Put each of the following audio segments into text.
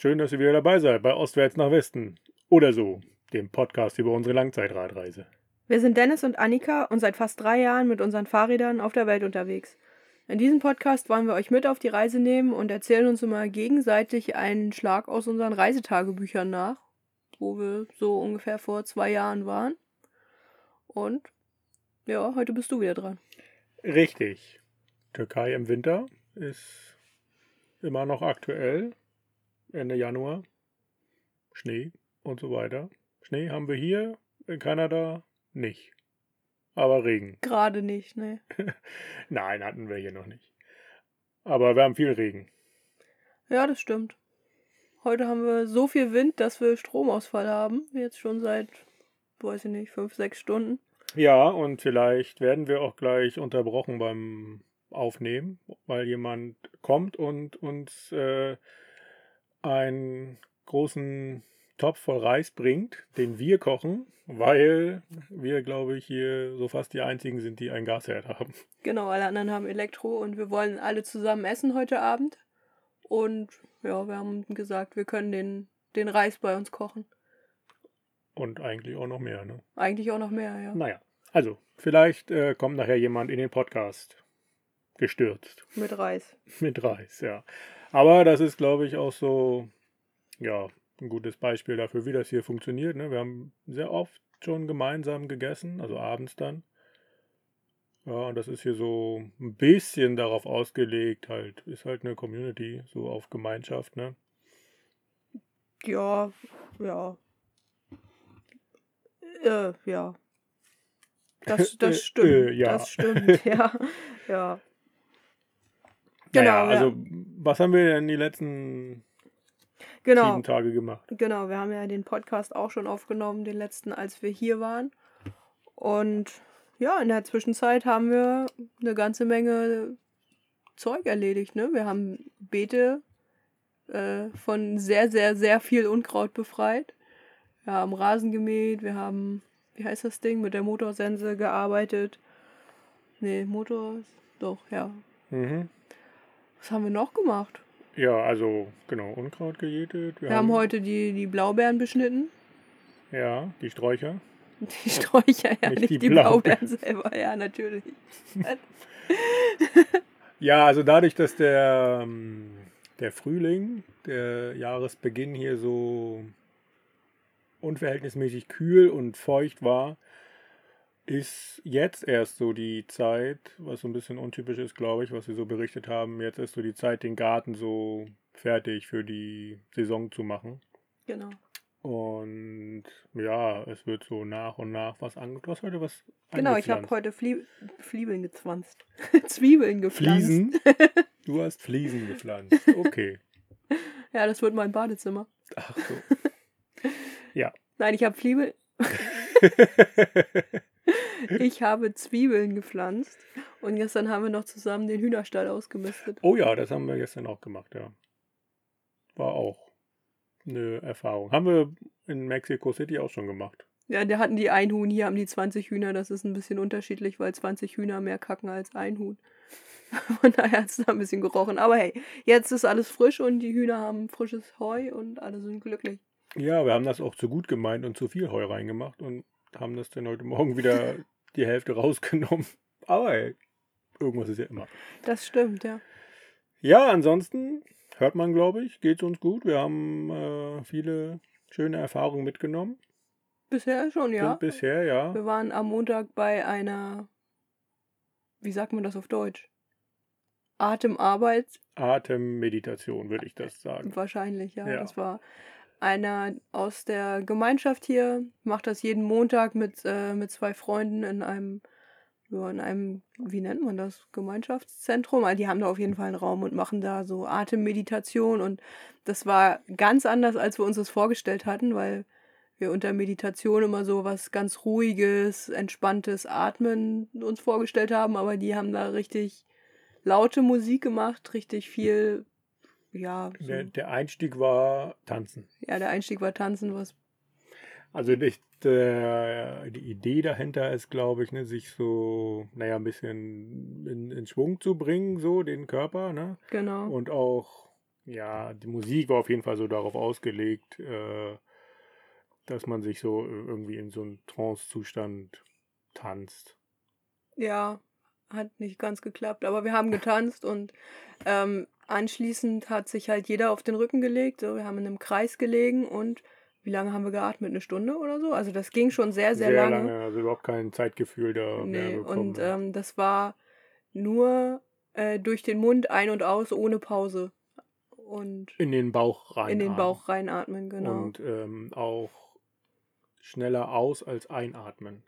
Schön, dass ihr wieder dabei seid bei Ostwärts nach Westen. Oder so, dem Podcast über unsere Langzeitradreise. Wir sind Dennis und Annika und seit fast drei Jahren mit unseren Fahrrädern auf der Welt unterwegs. In diesem Podcast wollen wir euch mit auf die Reise nehmen und erzählen uns immer gegenseitig einen Schlag aus unseren Reisetagebüchern nach, wo wir so ungefähr vor zwei Jahren waren. Und ja, heute bist du wieder dran. Richtig. Türkei im Winter ist immer noch aktuell. Ende Januar. Schnee und so weiter. Schnee haben wir hier in Kanada nicht. Aber Regen. Gerade nicht, ne? Nein, hatten wir hier noch nicht. Aber wir haben viel Regen. Ja, das stimmt. Heute haben wir so viel Wind, dass wir Stromausfall haben. Jetzt schon seit, weiß ich nicht, fünf, sechs Stunden. Ja, und vielleicht werden wir auch gleich unterbrochen beim Aufnehmen, weil jemand kommt und uns äh, einen großen Topf voll Reis bringt, den wir kochen, weil wir, glaube ich, hier so fast die einzigen sind, die ein Gasherd haben. Genau, alle anderen haben Elektro und wir wollen alle zusammen essen heute Abend. Und ja, wir haben gesagt, wir können den, den Reis bei uns kochen. Und eigentlich auch noch mehr, ne? Eigentlich auch noch mehr, ja. Naja, also, vielleicht äh, kommt nachher jemand in den Podcast gestürzt. Mit Reis. Mit Reis, ja. Aber das ist, glaube ich, auch so, ja, ein gutes Beispiel dafür, wie das hier funktioniert. Ne? Wir haben sehr oft schon gemeinsam gegessen, also abends dann. Ja, und das ist hier so ein bisschen darauf ausgelegt, halt, ist halt eine Community, so auf Gemeinschaft, ne? Ja, ja. Äh, ja. Das, das stimmt. Äh, ja. Das stimmt, ja. ja. Genau. Naja, also, was haben wir denn die letzten Genau. sieben Tage gemacht? Genau, wir haben ja den Podcast auch schon aufgenommen, den letzten, als wir hier waren. Und ja, in der Zwischenzeit haben wir eine ganze Menge Zeug erledigt. Ne? Wir haben Beete äh, von sehr, sehr, sehr viel Unkraut befreit. Wir haben Rasen gemäht, wir haben, wie heißt das Ding, mit der Motorsense gearbeitet. Nee, Motor, doch, ja. Mhm. Was haben wir noch gemacht? Ja, also, genau, Unkraut gejätet. Wir haben heute die, die Blaubeeren beschnitten. Ja, die Sträucher. Die Sträucher, ja, Nicht nicht, die die, Blaubeeren selber, ja, natürlich. Ja, also dadurch, dass der, ähm, der Frühling, der Jahresbeginn hier so unverhältnismäßig kühl und feucht war, ist jetzt erst so die Zeit, was so ein bisschen untypisch ist, glaube ich, was sie so berichtet haben, jetzt ist so die Zeit, den Garten so fertig für die Saison zu machen. Genau. Und ja, es wird so nach und nach was ange... Du hast heute was Genau, ich habe angepflanzt. heute Flie Fliebeln gezwanzt. Zwiebeln gepflanzt. Fliesen? Du hast Fliesen gepflanzt. Okay. Ja, das wird mein Badezimmer. Ach so. Ja. Nein, ich habe Fliebel. Ich habe Zwiebeln gepflanzt. Und gestern haben wir noch zusammen den Hühnerstall ausgemistet. Oh ja, das haben wir gestern auch gemacht, ja. War auch eine Erfahrung. Haben wir in Mexico City auch schon gemacht. Ja, da hatten die ein Huhn, hier haben die 20 Hühner. Das ist ein bisschen unterschiedlich, weil 20 Hühner mehr kacken als ein Huhn. Von daher hat es da ein bisschen gerochen. Aber hey, jetzt ist alles frisch und die Hühner haben frisches Heu und alle sind glücklich. Ja, wir haben das auch zu gut gemeint und zu viel Heu reingemacht und haben das dann heute Morgen wieder die Hälfte rausgenommen. Aber hey, irgendwas ist ja immer. Das stimmt, ja. Ja, ansonsten hört man, glaube ich, geht es uns gut. Wir haben äh, viele schöne Erfahrungen mitgenommen. Bisher schon, ja. Bisher, ja. Wir waren am Montag bei einer, wie sagt man das auf Deutsch? Atemarbeit, Atemmeditation, würde ich das sagen. wahrscheinlich, ja. Ja. Das war einer aus der Gemeinschaft hier, macht das jeden Montag mit, äh, mit zwei Freunden in einem, ja, in einem, wie nennt man das, Gemeinschaftszentrum. Also die haben da auf jeden Fall einen Raum und machen da so Atemmeditation und das war ganz anders, als wir uns das vorgestellt hatten, weil wir unter Meditation immer so was ganz ruhiges, entspanntes Atmen uns vorgestellt haben, aber die haben da richtig laute Musik gemacht, richtig viel, ja, so, Der, der Einstieg war Tanzen. ja, der Einstieg war Tanzen, was, Also ich, der, die Idee dahinter ist, glaube ich, ne, sich so, naja, ein bisschen in, in Schwung zu bringen, so den Körper, ne? genau. Und auch ja, die Musik war auf jeden Fall so darauf ausgelegt, äh, dass man sich so äh, irgendwie in so einen Trance-Zustand tanzt. Ja, hat nicht ganz geklappt, aber wir haben getanzt und ähm, anschließend hat sich halt jeder auf den Rücken gelegt. So, wir haben in einem Kreis gelegen und wie lange haben wir geatmet? Eine Stunde oder so? Also das ging schon sehr, sehr, Sehr lange. lange, also überhaupt kein Zeitgefühl da Nee, bekommen. und ähm, das war nur äh, durch den Mund ein und aus, ohne Pause. Und in den Bauch rein. in den Bauch reinatmen, genau. Und ähm, auch schneller aus als einatmen.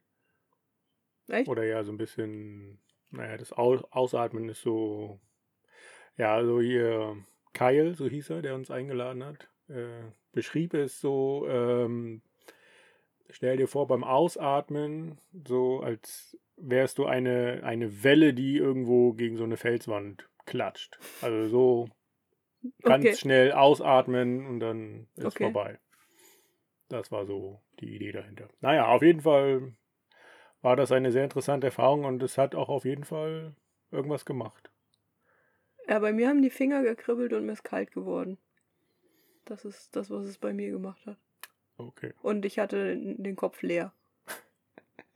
Echt? Oder ja, so ein bisschen, naja, das Au Ausatmen ist so, ja, also hier Kyle, so hieß er, der uns eingeladen hat, äh, beschrieb es so, ähm, stell dir vor, beim Ausatmen, so als wärst du eine, eine Welle, die irgendwo gegen so eine Felswand klatscht. Also so ganz Okay. schnell ausatmen und dann ist Okay. vorbei. Das war so die Idee dahinter. Naja, auf jeden Fall war das eine sehr interessante Erfahrung und es hat auch auf jeden Fall irgendwas gemacht. Ja, bei mir haben die Finger gekribbelt und mir ist kalt geworden. Das ist das, was es bei mir gemacht hat. Okay. Und ich hatte den Kopf leer.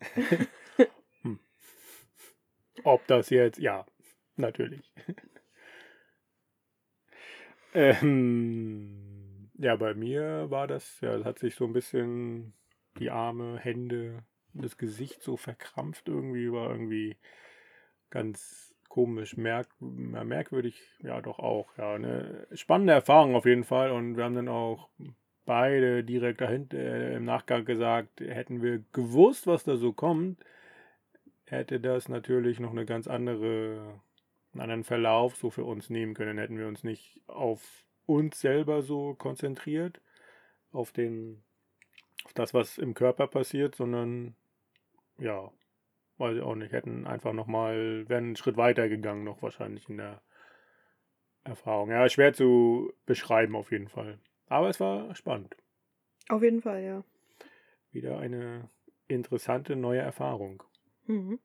Ob das jetzt, ja, natürlich. ähm, ja, bei mir war das, ja, es hat sich so ein bisschen die Arme, Hände, das Gesicht so verkrampft irgendwie, war irgendwie ganz komisch, merk, merkwürdig, ja doch auch, ja, eine spannende Erfahrung auf jeden Fall und wir haben dann auch beide direkt dahinter äh, im Nachgang gesagt, hätten wir gewusst, was da so kommt, hätte das natürlich noch eine ganz andere, einen anderen Verlauf so für uns nehmen können. Hätten wir uns nicht auf uns selber so konzentriert, auf den, auf das, was im Körper passiert, sondern ja, weiß ich auch nicht, hätten einfach nochmal, wären einen Schritt weiter gegangen, noch wahrscheinlich in der Erfahrung. Ja, schwer zu beschreiben auf jeden Fall. Aber es war spannend. Auf jeden Fall, ja. Wieder eine interessante neue Erfahrung. Mhm.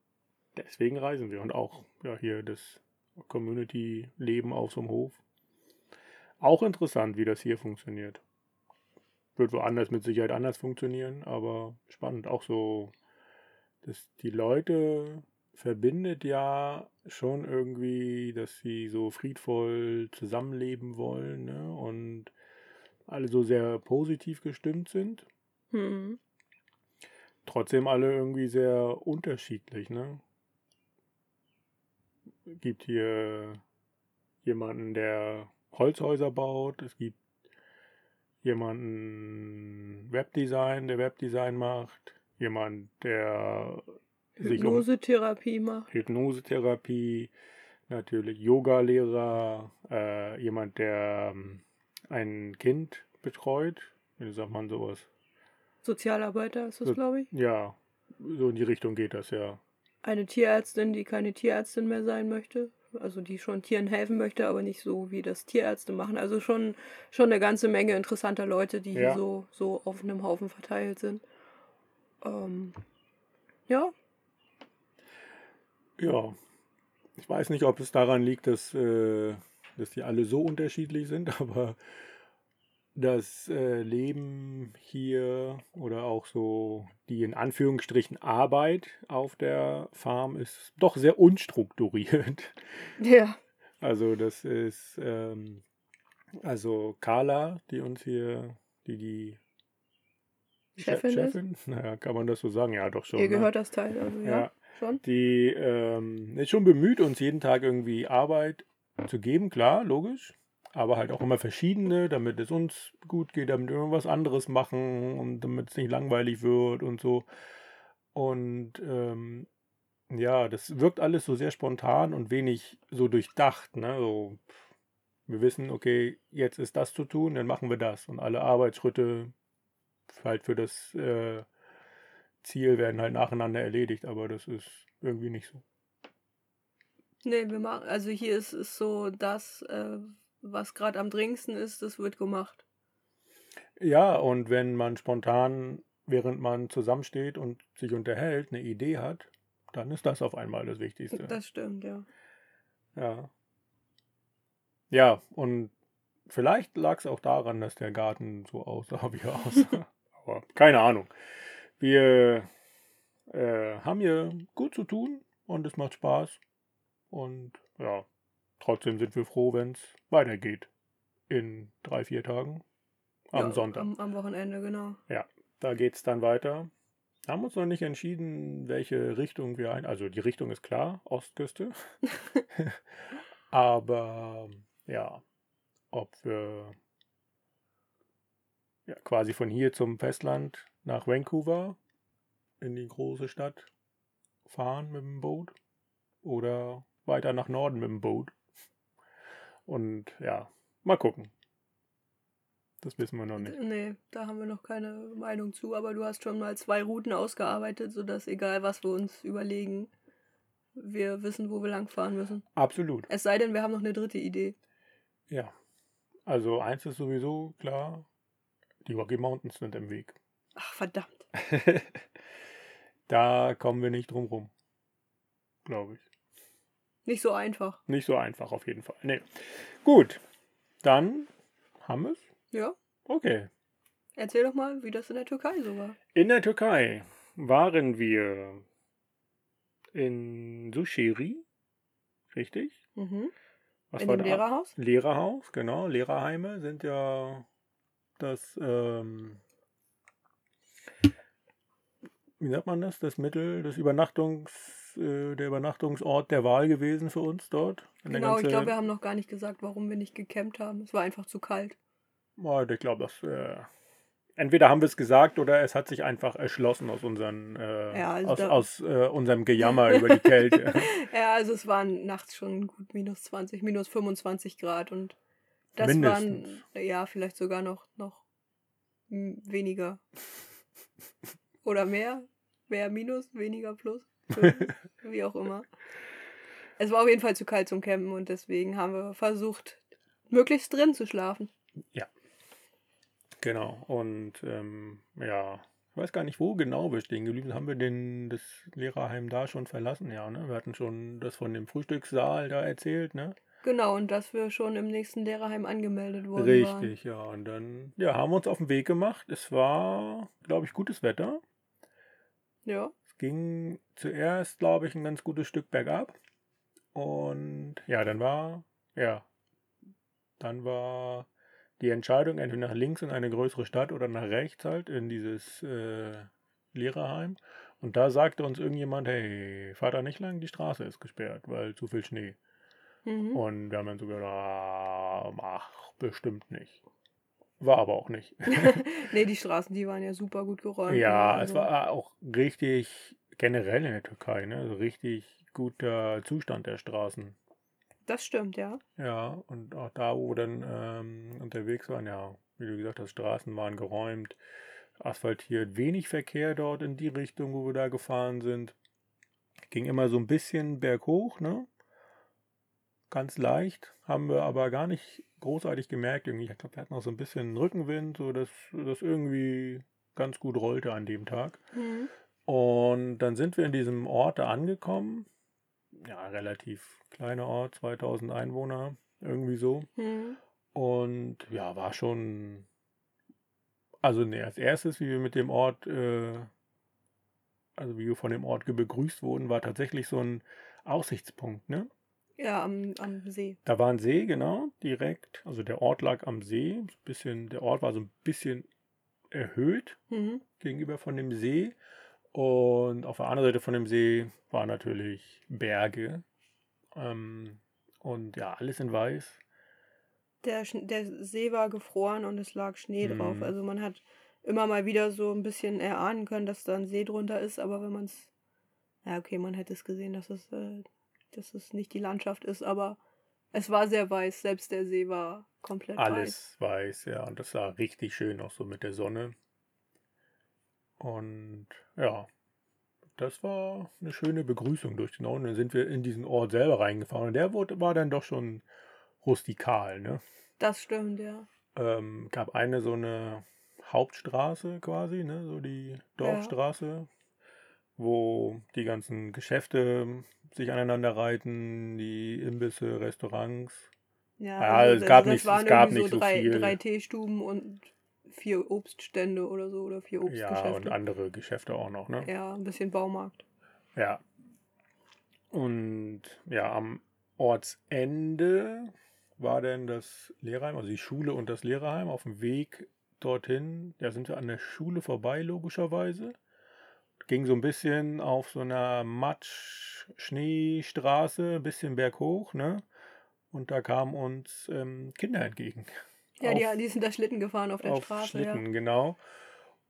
Deswegen reisen wir und auch ja, hier das Community-Leben auf so einem Hof. Auch interessant, wie das hier funktioniert. Wird woanders mit Sicherheit anders funktionieren, aber spannend. Auch so, dass die Leute verbindet ja schon irgendwie, dass sie so friedvoll zusammenleben wollen ne? und alle so sehr positiv gestimmt sind. Mhm. trotzdem alle irgendwie sehr unterschiedlich, ne? Gibt hier jemanden, der Holzhäuser baut, es gibt jemanden Webdesign, der Webdesign macht, jemand, der sich um Hypnosetherapie macht. Hypnosetherapie, natürlich Yoga-Lehrer, äh, jemand, der ähm, ein Kind betreut, wie sagt man sowas? Sozialarbeiter ist das, So- glaube ich. Ja, so in die Richtung geht das ja. Eine Tierärztin, die keine Tierärztin mehr sein möchte. Also die schon Tieren helfen möchte, aber nicht so, wie das Tierärzte machen. Also schon, schon eine ganze Menge interessanter Leute, die Ja. hier so, so auf einem Haufen verteilt sind. Ähm, ja, Ja, ich weiß nicht, ob es daran liegt, dass, äh, dass die alle so unterschiedlich sind, aber das äh, Leben hier oder auch so die in Anführungsstrichen Arbeit auf der Farm ist doch sehr unstrukturiert. ja, Also das ist, ähm, also Carla, die uns hier, die die Che- Chefin ist? Chefin, naja, kann man das so sagen? Ja, doch schon. ihr ne? gehört das Teil, also ja, Ja. schon. die ähm, ist schon bemüht, uns jeden Tag irgendwie Arbeit zu geben, klar, logisch. Aber halt auch immer verschiedene, damit es uns gut geht, damit wir irgendwas anderes machen und damit es nicht langweilig wird und so. Und ähm, ja, das wirkt alles so sehr spontan und wenig so durchdacht. Ne? So, wir wissen, okay, jetzt ist das zu tun, dann machen wir das. Und alle Arbeitsschritte halt für das äh, Ziel werden halt nacheinander erledigt, aber das ist irgendwie nicht so. Nee, wir machen, also hier ist es so, das, äh, was gerade am dringendsten ist, das wird gemacht. Ja, und wenn man spontan, während man zusammensteht und sich unterhält, eine Idee hat, dann ist das auf einmal das Wichtigste. Das stimmt, ja. Ja. Ja, und vielleicht lag es auch daran, dass der Garten so aussah, wie er aussah. Aber keine Ahnung. Wir äh, haben hier gut zu tun und es macht Spaß. Und ja, trotzdem sind wir froh, wenn es weitergeht. In drei, vier Tagen. Am Ja, Sonntag. am, am Wochenende, genau. Ja, da geht es dann weiter. Haben uns noch nicht entschieden, welche Richtung wir ein. Also die Richtung ist klar, Ostküste. Aber ja, ob wir ja, quasi von hier zum Festland nach Vancouver in die große Stadt fahren mit dem Boot oder weiter nach Norden mit dem Boot. Und ja, mal gucken. Das wissen wir noch nicht. Nee, da haben wir noch keine Meinung zu, aber du hast schon mal zwei Routen ausgearbeitet, sodass egal was wir uns überlegen, wir wissen, wo wir langfahren müssen. Absolut. Es sei denn, wir haben noch eine dritte Idee. Ja. Also eins ist sowieso klar, die Rocky Mountains sind im Weg. Ach, verdammt. da kommen wir nicht drum rum. Glaube ich. Nicht so einfach. Nicht so einfach auf jeden Fall. Nee. Gut. Dann haben wir es. Ja? Okay. Erzähl doch mal, wie das in der Türkei so war. In der Türkei waren wir in Sushiri. Richtig? Mhm. Was in war dem? Lehrerhaus? Lehrerhaus, genau. Lehrerheime sind ja das, ähm, wie sagt man das? Das Mittel, das Übernachtungs, äh, der Übernachtungsort der Wahl gewesen für uns dort. Genau, ich glaube, wir haben noch gar nicht gesagt, warum wir nicht gecampt haben. Es war einfach zu kalt. Ich glaube, das. Äh, entweder haben wir es gesagt oder es hat sich einfach erschlossen aus, unseren, äh, Ja, also aus, aus äh, unserem Gejammer über die Kälte. Ja, also es waren nachts schon gut minus 20, minus 25 Grad und das Mindestens. waren, ja, vielleicht sogar noch, noch weniger. Oder mehr? Mehr minus, weniger plus? Wie auch immer. Es war auf jeden Fall zu kalt zum Campen und deswegen haben wir versucht, möglichst drin zu schlafen. genau. Und ähm, ja, ich weiß gar nicht, wo genau wir stehen geblieben sind. Haben wir den, das Lehrerheim da schon verlassen? Ja, ne? Wir hatten schon das von dem Frühstückssaal da erzählt, ne? Genau, und dass wir schon im nächsten Lehrerheim angemeldet worden waren. Richtig, ja. Und dann ja, haben wir uns auf den Weg gemacht. Es war, glaube ich, gutes Wetter. Ja, Es ging zuerst, glaube ich, ein ganz gutes Stück bergab. Und ja, dann war, ja, dann war die Entscheidung entweder nach links in eine größere Stadt oder nach rechts halt in dieses äh, Lehrerheim. Und da sagte uns irgendjemand, hey, fahr da nicht lang, die Straße ist gesperrt, weil zu viel Schnee. Mhm. Und wir haben dann so gedacht, ah, ach, bestimmt nicht. War aber auch nicht. nee, die Straßen, die waren ja super gut geräumt. Ja, ne, es also- war auch richtig generell in der Türkei, ne? Also richtig guter Zustand der Straßen. Das stimmt, ja. Ja, und auch da, wo wir dann ähm, unterwegs waren, ja, wie du gesagt hast, Straßen waren geräumt, asphaltiert, wenig Verkehr dort in die Richtung, wo wir da gefahren sind. Ging immer so ein bisschen berghoch, ne? Ganz leicht, haben wir aber gar nicht großartig gemerkt. Irgendwie, ich glaube, wir hatten auch so ein bisschen Rückenwind, so dass das irgendwie ganz gut rollte an dem Tag. Mhm. Und dann sind wir in diesem Ort da angekommen. Ja, relativ kleiner Ort, 2000 Einwohner, irgendwie so. Mhm. Und ja, war schon. Also, ne, als erstes, wie wir mit dem Ort, äh, also wie wir von dem Ort begrüßt wurden, war tatsächlich so ein Aussichtspunkt, ne? Ja, am, am See. Da war ein See, genau, direkt. Also der Ort lag am See. Ein bisschen, der Ort war so ein bisschen erhöht Mhm. gegenüber von dem See. Und auf der anderen Seite von dem See waren natürlich Berge. Ähm, und ja, alles in weiß. Der, der See war gefroren und es lag Schnee drauf. Mhm. Also man hat immer mal wieder so ein bisschen erahnen können, dass da ein See drunter ist, aber wenn man es. Ja, okay, man hätte es gesehen, dass es, äh, dass es nicht die Landschaft ist, aber es war sehr weiß. Selbst der See war komplett weiß. Alles weiß, ja. Und das sah richtig schön auch so mit der Sonne. Und ja, das war eine schöne Begrüßung durch den Ort. Und dann sind wir in diesen Ort selber reingefahren. Und der wurde, war dann doch schon rustikal, ne? Das stimmt, ja. ähm, gab eine so eine Hauptstraße quasi, ne, so die Dorfstraße, wo die ganzen Geschäfte sich aneinander reiten, die Imbisse, Restaurants Ja, Ja, also, es also gab das nicht, es gab nicht so so drei, viel. drei Teestuben und vier Obststände oder so oder vier Ja, und Obstgeschäfte. andere Geschäfte auch noch, ne? Ja, ein bisschen Baumarkt. Ja. Und ja, am Ortsende war dann das Lehrerheim, also die Schule und das Lehrerheim. Auf dem Weg dorthin, da sind wir an der Schule vorbei, logischerweise. Ging so ein bisschen auf so einer Matsch-Schneestraße, ein bisschen berghoch, ne? Und da kamen uns ähm, Kinder entgegen. Ja, die, Auf, die sind da Schlitten gefahren auf der auf Straße, ja. Schlitten, genau.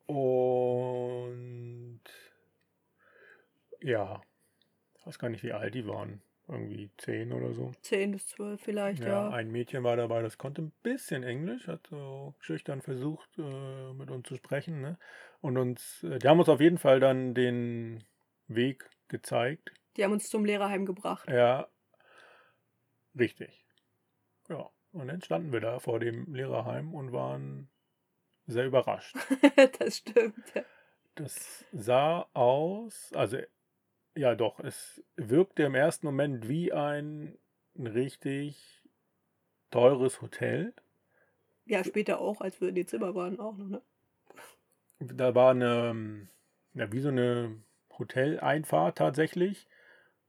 Und ja, ich weiß gar nicht, wie alt die waren. Irgendwie zehn oder so. Zehn bis zwölf vielleicht, Ja, ja. ein Mädchen war dabei, das konnte ein bisschen Englisch, hat so schüchtern versucht, äh, mit uns zu sprechen. Ne? Und uns, äh, die haben uns auf jeden Fall dann den Weg gezeigt. Die haben uns zum Lehrerheim gebracht. Ja, richtig. Ja, und dann standen wir da vor dem Lehrerheim und waren sehr überrascht. das stimmt. ja. Das sah aus, also ja doch, es wirkte im ersten Moment wie ein richtig teures Hotel. Ja, später auch, als wir in die Zimmer waren, auch noch, ne? Da war eine, ja, wie so eine Hoteleinfahrt tatsächlich.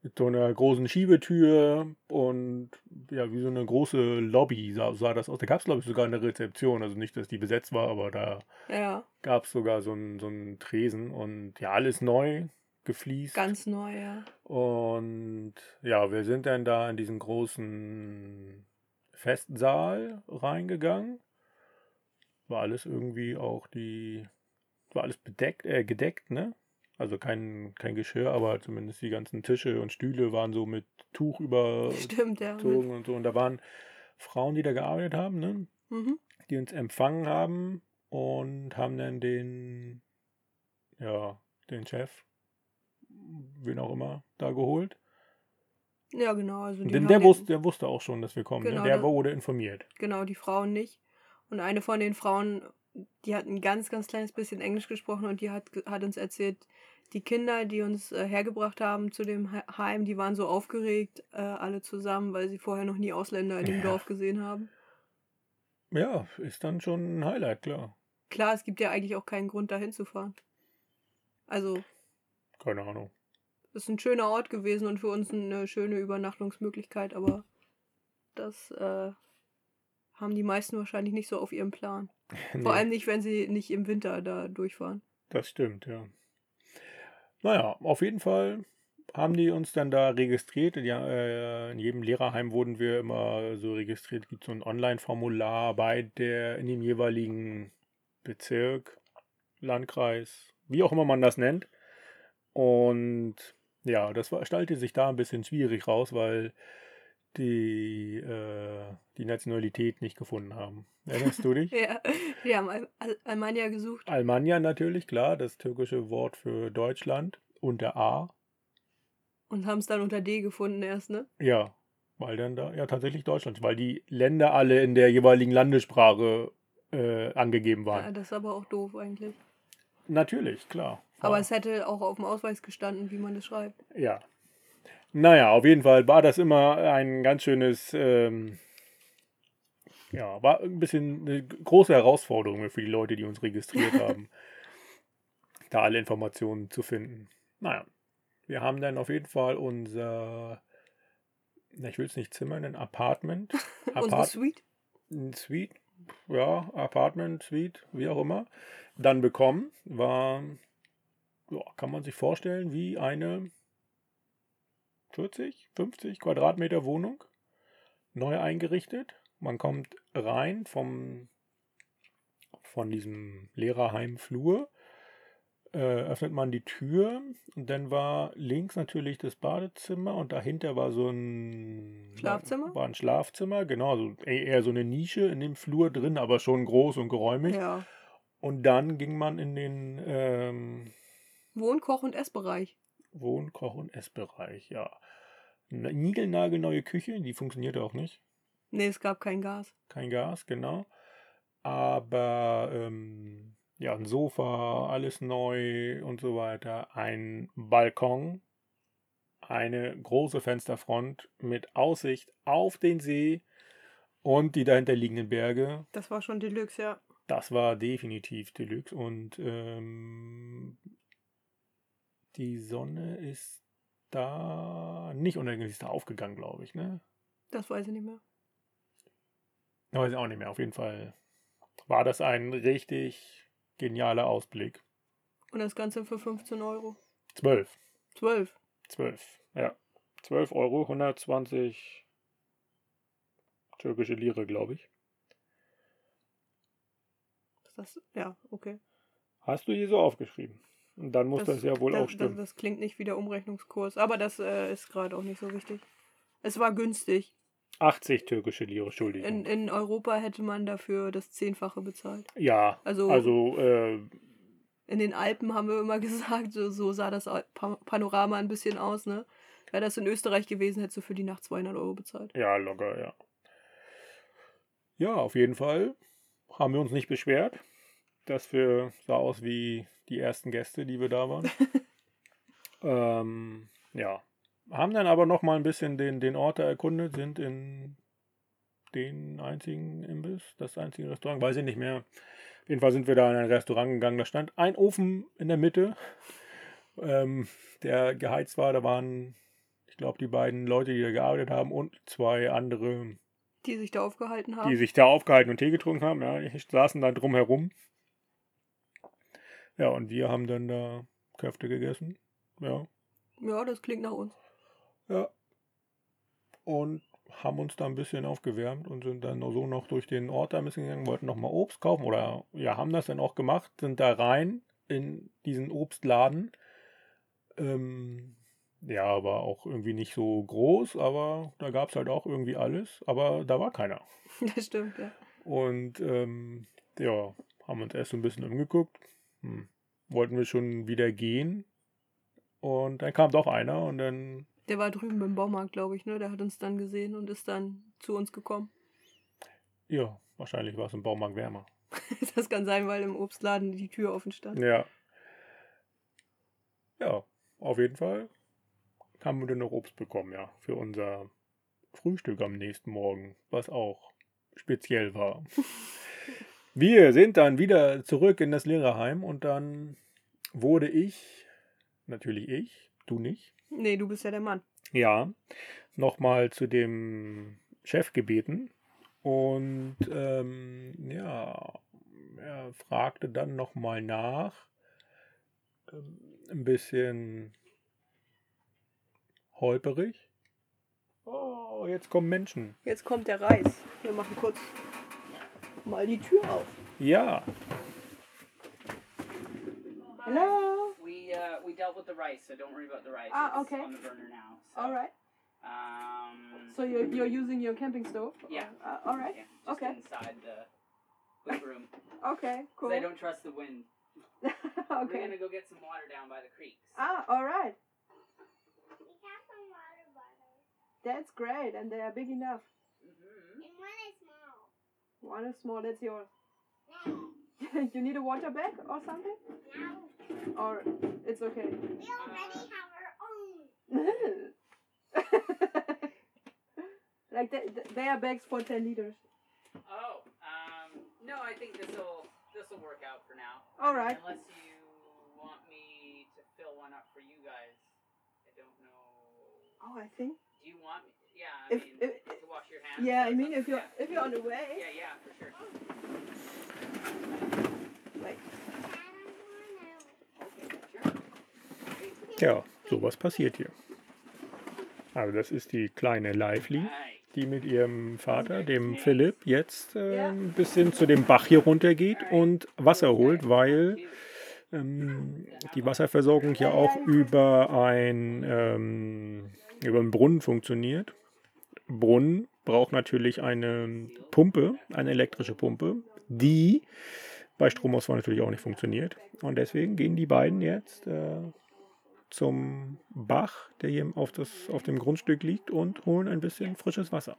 Mit so einer großen Schiebetür und ja, wie so eine große Lobby sah, sah das aus. Da gab es, glaube ich, sogar eine Rezeption. Also nicht, dass die besetzt war, aber da Ja, gab es sogar so einen, so einen Tresen und ja, alles neu gefliest. ganz neu, ja. Und ja, wir sind dann da in diesen großen Festsaal reingegangen. War alles irgendwie auch die, war alles bedeckt, äh, gedeckt, ne? Also kein, kein Geschirr, aber zumindest die ganzen Tische und Stühle waren so mit Tuch überzogen ja. Und so. Und da waren Frauen, die da gearbeitet haben, ne? mhm. Die uns empfangen haben und haben dann den, ja, den Chef, wen auch immer, da geholt. Ja, genau. Also die Denn der wusste, der wusste auch schon, dass wir kommen. Genau, ne? Der- wurde informiert. Genau, die Frauen nicht. Und eine von den Frauen, die hat ein ganz, ganz kleines bisschen Englisch gesprochen und die hat, hat uns erzählt, die Kinder, die uns äh, hergebracht haben zu dem He- Heim, die waren so aufgeregt, äh, alle zusammen, weil sie vorher noch nie Ausländer in dem Ja. Dorf gesehen haben. Ja, ist dann schon ein Highlight, klar. Klar, es gibt ja eigentlich auch keinen Grund, da hinzufahren. Also, Keine Ahnung. es ist ein schöner Ort gewesen und für uns eine schöne Übernachtungsmöglichkeit, aber das äh, haben die meisten wahrscheinlich nicht so auf ihrem Plan. Nee, Vor allem nicht, wenn sie nicht im Winter da durchfahren. das stimmt, ja. Naja, auf jeden Fall haben die uns dann da registriert. Ja, äh, in jedem Lehrerheim wurden wir immer so registriert. Es gibt so ein Online-Formular bei der in dem jeweiligen Bezirk, Landkreis, wie auch immer man das nennt. Und ja, das stellte sich da ein bisschen schwierig raus, weil die äh, die Nationalität nicht gefunden haben. Erinnerst du dich? Ja, wir haben Al Al Almania gesucht. Almania natürlich, klar, das türkische Wort für Deutschland unter A. Und haben es dann unter D gefunden erst, ne? Ja, weil dann da, ja tatsächlich Deutschland, weil die Länder alle in der jeweiligen Landessprache äh, angegeben Ja, waren. das ist aber auch doof eigentlich. Natürlich, klar. Aber Ja. es hätte auch auf dem Ausweis gestanden, wie man das schreibt. Ja. Naja, auf jeden Fall war das immer ein ganz schönes, ähm, ja, war ein bisschen eine große Herausforderung für die Leute, die uns registriert haben, da alle Informationen zu finden. Naja, wir haben dann auf jeden Fall unser, na, ich will es nicht Zimmer nennen, Apartment, Unsere Apart Suite. Suite, ja, Apartment, Suite, wie auch immer, dann bekommen, war, ja, kann man sich vorstellen, wie eine 40, 50 Quadratmeter Wohnung, neu eingerichtet. Man kommt rein vom, von diesem Lehrerheimflur, äh, öffnet man die Tür und dann war links natürlich das Badezimmer und dahinter war so ein Schlafzimmer? War, ein Schlafzimmer, genau, so eher eher so eine Nische in dem Flur drin, aber schon groß und geräumig. Ja. Und dann ging man in den ähm, Wohn-, Koch- und Essbereich. Wohn-, Koch- und Essbereich, ja. Niegelnagelneue Küche, die funktionierte auch nicht. Nee, es gab kein Gas. Kein Gas, genau. Aber ähm, ja, ein Sofa, alles neu und so weiter. Ein Balkon, eine große Fensterfront mit Aussicht auf den See Und die dahinter liegenden Berge, Das war schon Deluxe, ja. das war definitiv Deluxe. Und ähm, die Sonne ist da nicht sie ist da aufgegangen, glaube ich. Ne? Das weiß ich nicht mehr. Weiß ich auch nicht mehr. Auf jeden Fall war das ein richtig genialer Ausblick. Und das Ganze für 15 Euro. 12. 12. 12. Ja. 12 Euro, 120 türkische Lire, glaube ich. Das? Ja, okay. Hast du hier so aufgeschrieben? Und dann muss das, ja wohl das, auch stimmen. Das, das klingt nicht wie der Umrechnungskurs, aber das äh, ist gerade auch nicht so wichtig. Es war günstig. 80 türkische Lire, Entschuldigung. In, in Europa hätte man dafür das Zehnfache bezahlt. ja, Also, also äh, in den Alpen haben wir immer gesagt, so, so sah das Panorama ein bisschen aus, ne? Wäre das in Österreich gewesen, hättest du für die Nacht 200 Euro bezahlt. ja, locker, ja. Ja, auf jeden Fall haben wir uns nicht beschwert. Das wir, sah aus wie die ersten Gäste, die wir da waren. ähm, ja. Haben dann aber noch mal ein bisschen den, den Ort erkundet, sind in den einzigen Imbiss, das einzige Restaurant, weiß ich nicht mehr. Auf jeden Fall sind wir da in ein Restaurant gegangen, da stand ein Ofen in der Mitte, ähm, der geheizt war. Da waren, ich glaube, die beiden Leute, die da gearbeitet haben und zwei andere, Die sich da aufgehalten haben. die sich da aufgehalten und Tee getrunken haben. Ja, die saßen da drumherum. Ja, und wir haben dann da Köfte gegessen. Ja, Ja, das klingt nach uns. ja. Und haben uns da ein bisschen aufgewärmt und sind dann so noch durch den Ort da ein bisschen gegangen, wollten nochmal Obst kaufen oder ja, haben das dann auch gemacht, sind da rein in diesen Obstladen. Ähm, ja, aber auch irgendwie nicht so groß, aber da gab es halt auch irgendwie alles, aber da war keiner. Das stimmt, ja. Und ähm, ja, haben uns erst so ein bisschen umgeguckt. Hm. Wollten wir schon wieder gehen. Und dann kam doch einer und dann, Der war drüben beim Baumarkt, glaube ich, ne? Der hat uns dann gesehen und ist dann zu uns gekommen. ja, wahrscheinlich war es im Baumarkt wärmer. Das kann sein, weil im Obstladen die Tür offen stand. Ja. Ja, auf jeden Fall haben wir dann noch Obst bekommen, ja, für unser Frühstück am nächsten Morgen, was auch speziell war. Wir sind dann wieder zurück in das Lehrerheim und dann wurde ich, natürlich ich, du nicht, Nee, du bist ja der Mann. ja, nochmal zu dem Chef gebeten und ähm, ja, er fragte dann nochmal nach, ähm, ein bisschen holperig. Oh, jetzt kommen Menschen. Jetzt kommt der Reis. Wir machen kurz mal die Tür auf. Ja, Hello. We uh, we dealt with the rice, so don't worry about the rice. Ah, It's okay. on the burner now. So, All right. Um. So you're, you're using your camping stove? Yeah. Uh, all right. yeah, just okay. inside the boot room. Okay. 'Cause Cool. I don't trust the wind. okay. We're gonna go get some water down by the creeks. Ah, all right. We have some water bottles. That's great, and they are big enough. hmm And one is small. One is small. That's yours. No. you need a water bag or something? Now Or it's okay. we already have our own. like they, they are bags for 10 liters. Oh, um, no, I think this will this will work out for now. All right. Unless you want me to fill one up for you guys. I don't know. Oh, I think. Do you want me? Yeah, I If, mean, if, to wash your hands. yeah, I mean, if you're yeah. if you're on the way. Yeah, yeah, for sure. Like, ja, sowas passiert hier. Also das ist die kleine Lively, die mit ihrem Vater, dem Philipp, jetzt äh, ein bisschen zu dem Bach hier runtergeht und Wasser holt, weil ähm, die Wasserversorgung ja auch über ein ähm, über einen Brunnen funktioniert. Brunnen braucht natürlich eine Pumpe, eine elektrische Pumpe, die bei Stromausfall natürlich auch nicht funktioniert. Und deswegen gehen die beiden jetzt äh, zum Bach, der hier auf, das, auf dem Grundstück liegt, und holen ein bisschen frisches Wasser.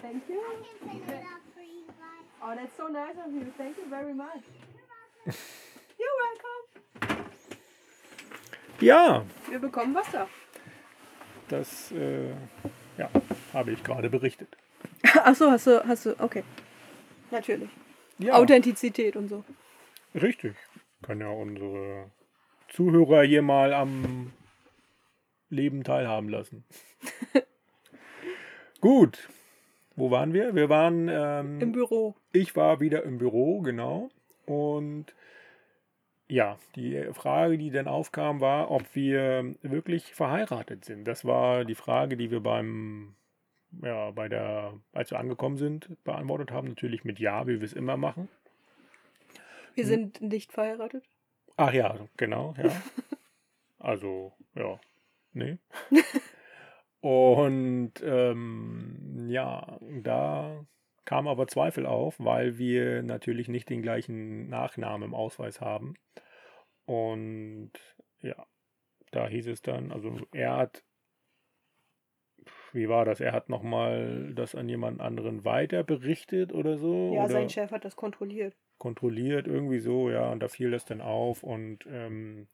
Thank you. Oh, that's so nice of you. Thank you very much. You're welcome. Ja, Wir bekommen Wasser. das äh, ja, habe ich gerade berichtet. Achso, hast du, hast du, okay. Natürlich. Ja, Authentizität und so. richtig. Kann ja unsere Zuhörer hier mal am Leben teilhaben lassen. Gut. Wo waren wir? Wir waren. Ähm, Im Büro. Ich war wieder im Büro, genau. Und ja, die Frage, die dann aufkam, war, ob wir wirklich verheiratet sind. Das war die Frage, die wir beim, ja, bei der, als wir angekommen sind, beantwortet haben. Natürlich mit Ja, wie wir es immer machen. Wir sind nicht verheiratet. Ach ja, genau, ja. Also, ja, nee. Und ähm, ja, da kam aber Zweifel auf, weil wir natürlich nicht den gleichen Nachnamen im Ausweis haben. Und ja, da hieß es dann, also er hat, wie war das? Er hat nochmal das an jemand anderen weiter berichtet oder so? Ja, oder? sein Chef hat das kontrolliert. kontrolliert, irgendwie so, ja, und da fiel das dann auf und ähm,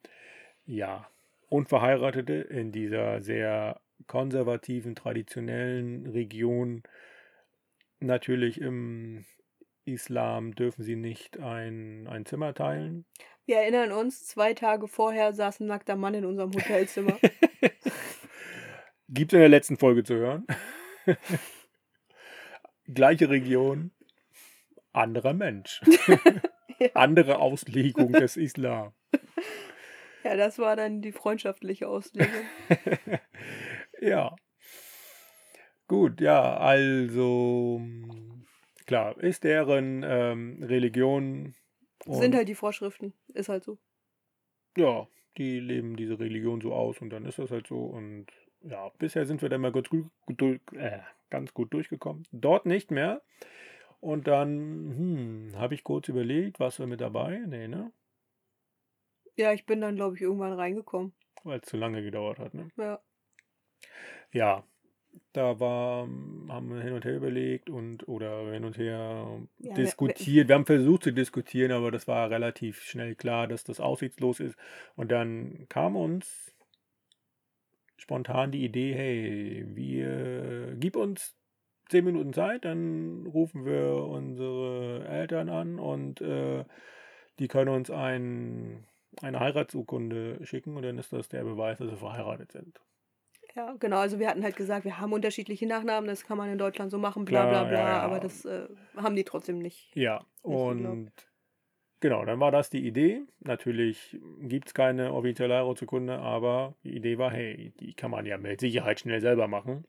ja, Unverheiratete in dieser sehr konservativen, traditionellen Region, natürlich im Islam dürfen sie nicht ein, ein Zimmer teilen. Wir erinnern uns, zwei Tage vorher saß ein nackter Mann in unserem Hotelzimmer. Gibt es in der letzten Folge zu hören. Gleiche Region, anderer Mensch. Ja. Andere Auslegung des Islam. ja, das war dann die freundschaftliche Auslegung. ja. Gut, ja, also klar, ist deren ähm, Religion Sind halt die Vorschriften. Ist halt so. ja, die leben diese Religion so aus und dann ist das halt so und ja, bisher sind wir dann mal ganz gut, gut, äh, ganz gut durchgekommen. Dort nicht mehr. Und dann hm, habe ich kurz überlegt, was wir mit dabei? Nee, ne? Ja, ich bin dann, glaube ich, irgendwann reingekommen. Weil es zu lange gedauert hat, ne? Ja. Ja, da war, haben wir hin und her überlegt und oder hin und her Ja, diskutiert. Wir haben versucht zu diskutieren, aber das war relativ schnell klar, dass das aussichtslos ist. Und dann kam uns spontan die Idee, hey, wir gib uns zehn Minuten Zeit, dann rufen wir unsere Eltern an und äh, die können uns ein, eine Heiratsurkunde schicken und dann ist das der Beweis, dass wir verheiratet sind. Ja, genau. Also wir hatten halt gesagt, wir haben unterschiedliche Nachnamen, das kann man in Deutschland so machen, bla Klar, bla bla. ja. Aber das äh, haben die trotzdem nicht. Ja, geglaubt. und genau, dann war das die Idee. Natürlich gibt es keine offizielle Heiratsurkunde, aber die Idee war, hey, die kann man ja mit Sicherheit schnell selber machen.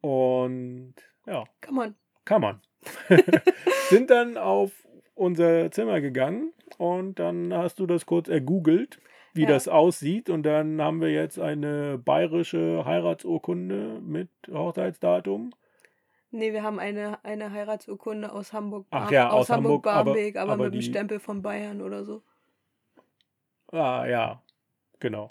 Und ja, Kann man. kann man. Sind dann auf unser Zimmer gegangen und dann hast du das kurz ergoogelt, wie Ja. das aussieht. Und dann haben wir jetzt eine bayerische Heiratsurkunde mit Hochzeitsdatum. Nee, wir haben eine, eine Heiratsurkunde aus Hamburg. Ach ja, aus aus Hamburg, aber- Hamburg-Barmbek, aber, aber mit dem die- Stempel von Bayern oder so. Ah ja, genau.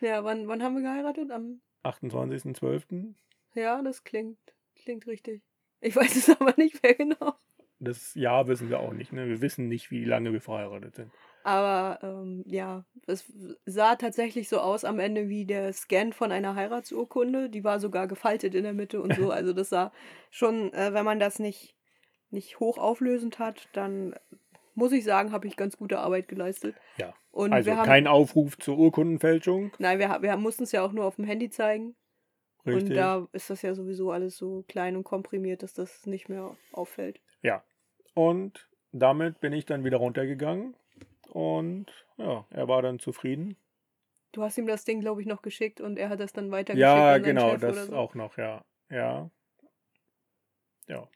Ja, wann, wann haben wir geheiratet? Am 28.12. Ja, das klingt, klingt richtig. Ich weiß es aber nicht mehr genau. Das Jahr wissen wir auch nicht. Ne? Wir wissen nicht, wie lange wir verheiratet sind. Aber ähm, ja, es sah tatsächlich so aus am Ende wie der Scan von einer Heiratsurkunde. Die war sogar gefaltet in der Mitte und so. Also das sah schon, äh, wenn man das nicht, nicht hochauflösend hat, dann muss ich sagen, habe ich ganz gute Arbeit geleistet. Ja. Und Also wir haben, kein Aufruf zur Urkundenfälschung. nein, wir, wir mussten es ja auch nur auf dem Handy zeigen. Richtig. Und da ist das ja sowieso alles so klein und komprimiert, dass das nicht mehr auffällt. ja. Und damit bin ich dann wieder runtergegangen. Und ja, er war dann zufrieden. Du hast ihm das Ding, glaube ich, noch geschickt und er hat das dann weitergeschickt Ja, genau, Chef das so. auch noch, ja. Ja. Ja.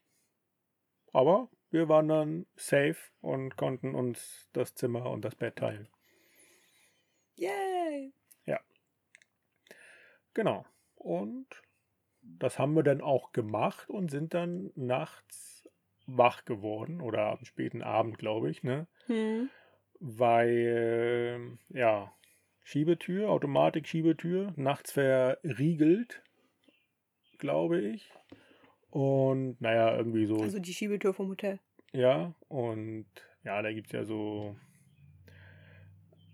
Aber wir waren dann safe und konnten uns das Zimmer und das Bett teilen. Yay! Genau. Und das haben wir dann auch gemacht und sind dann nachts wach geworden oder am späten Abend, glaube ich, ne? Hm. Weil, ja, Schiebetür, Automatik-Schiebetür, nachts verriegelt, glaube ich. Und naja, irgendwie so, Also die Schiebetür vom Hotel. ja, und ja, da gibt es ja so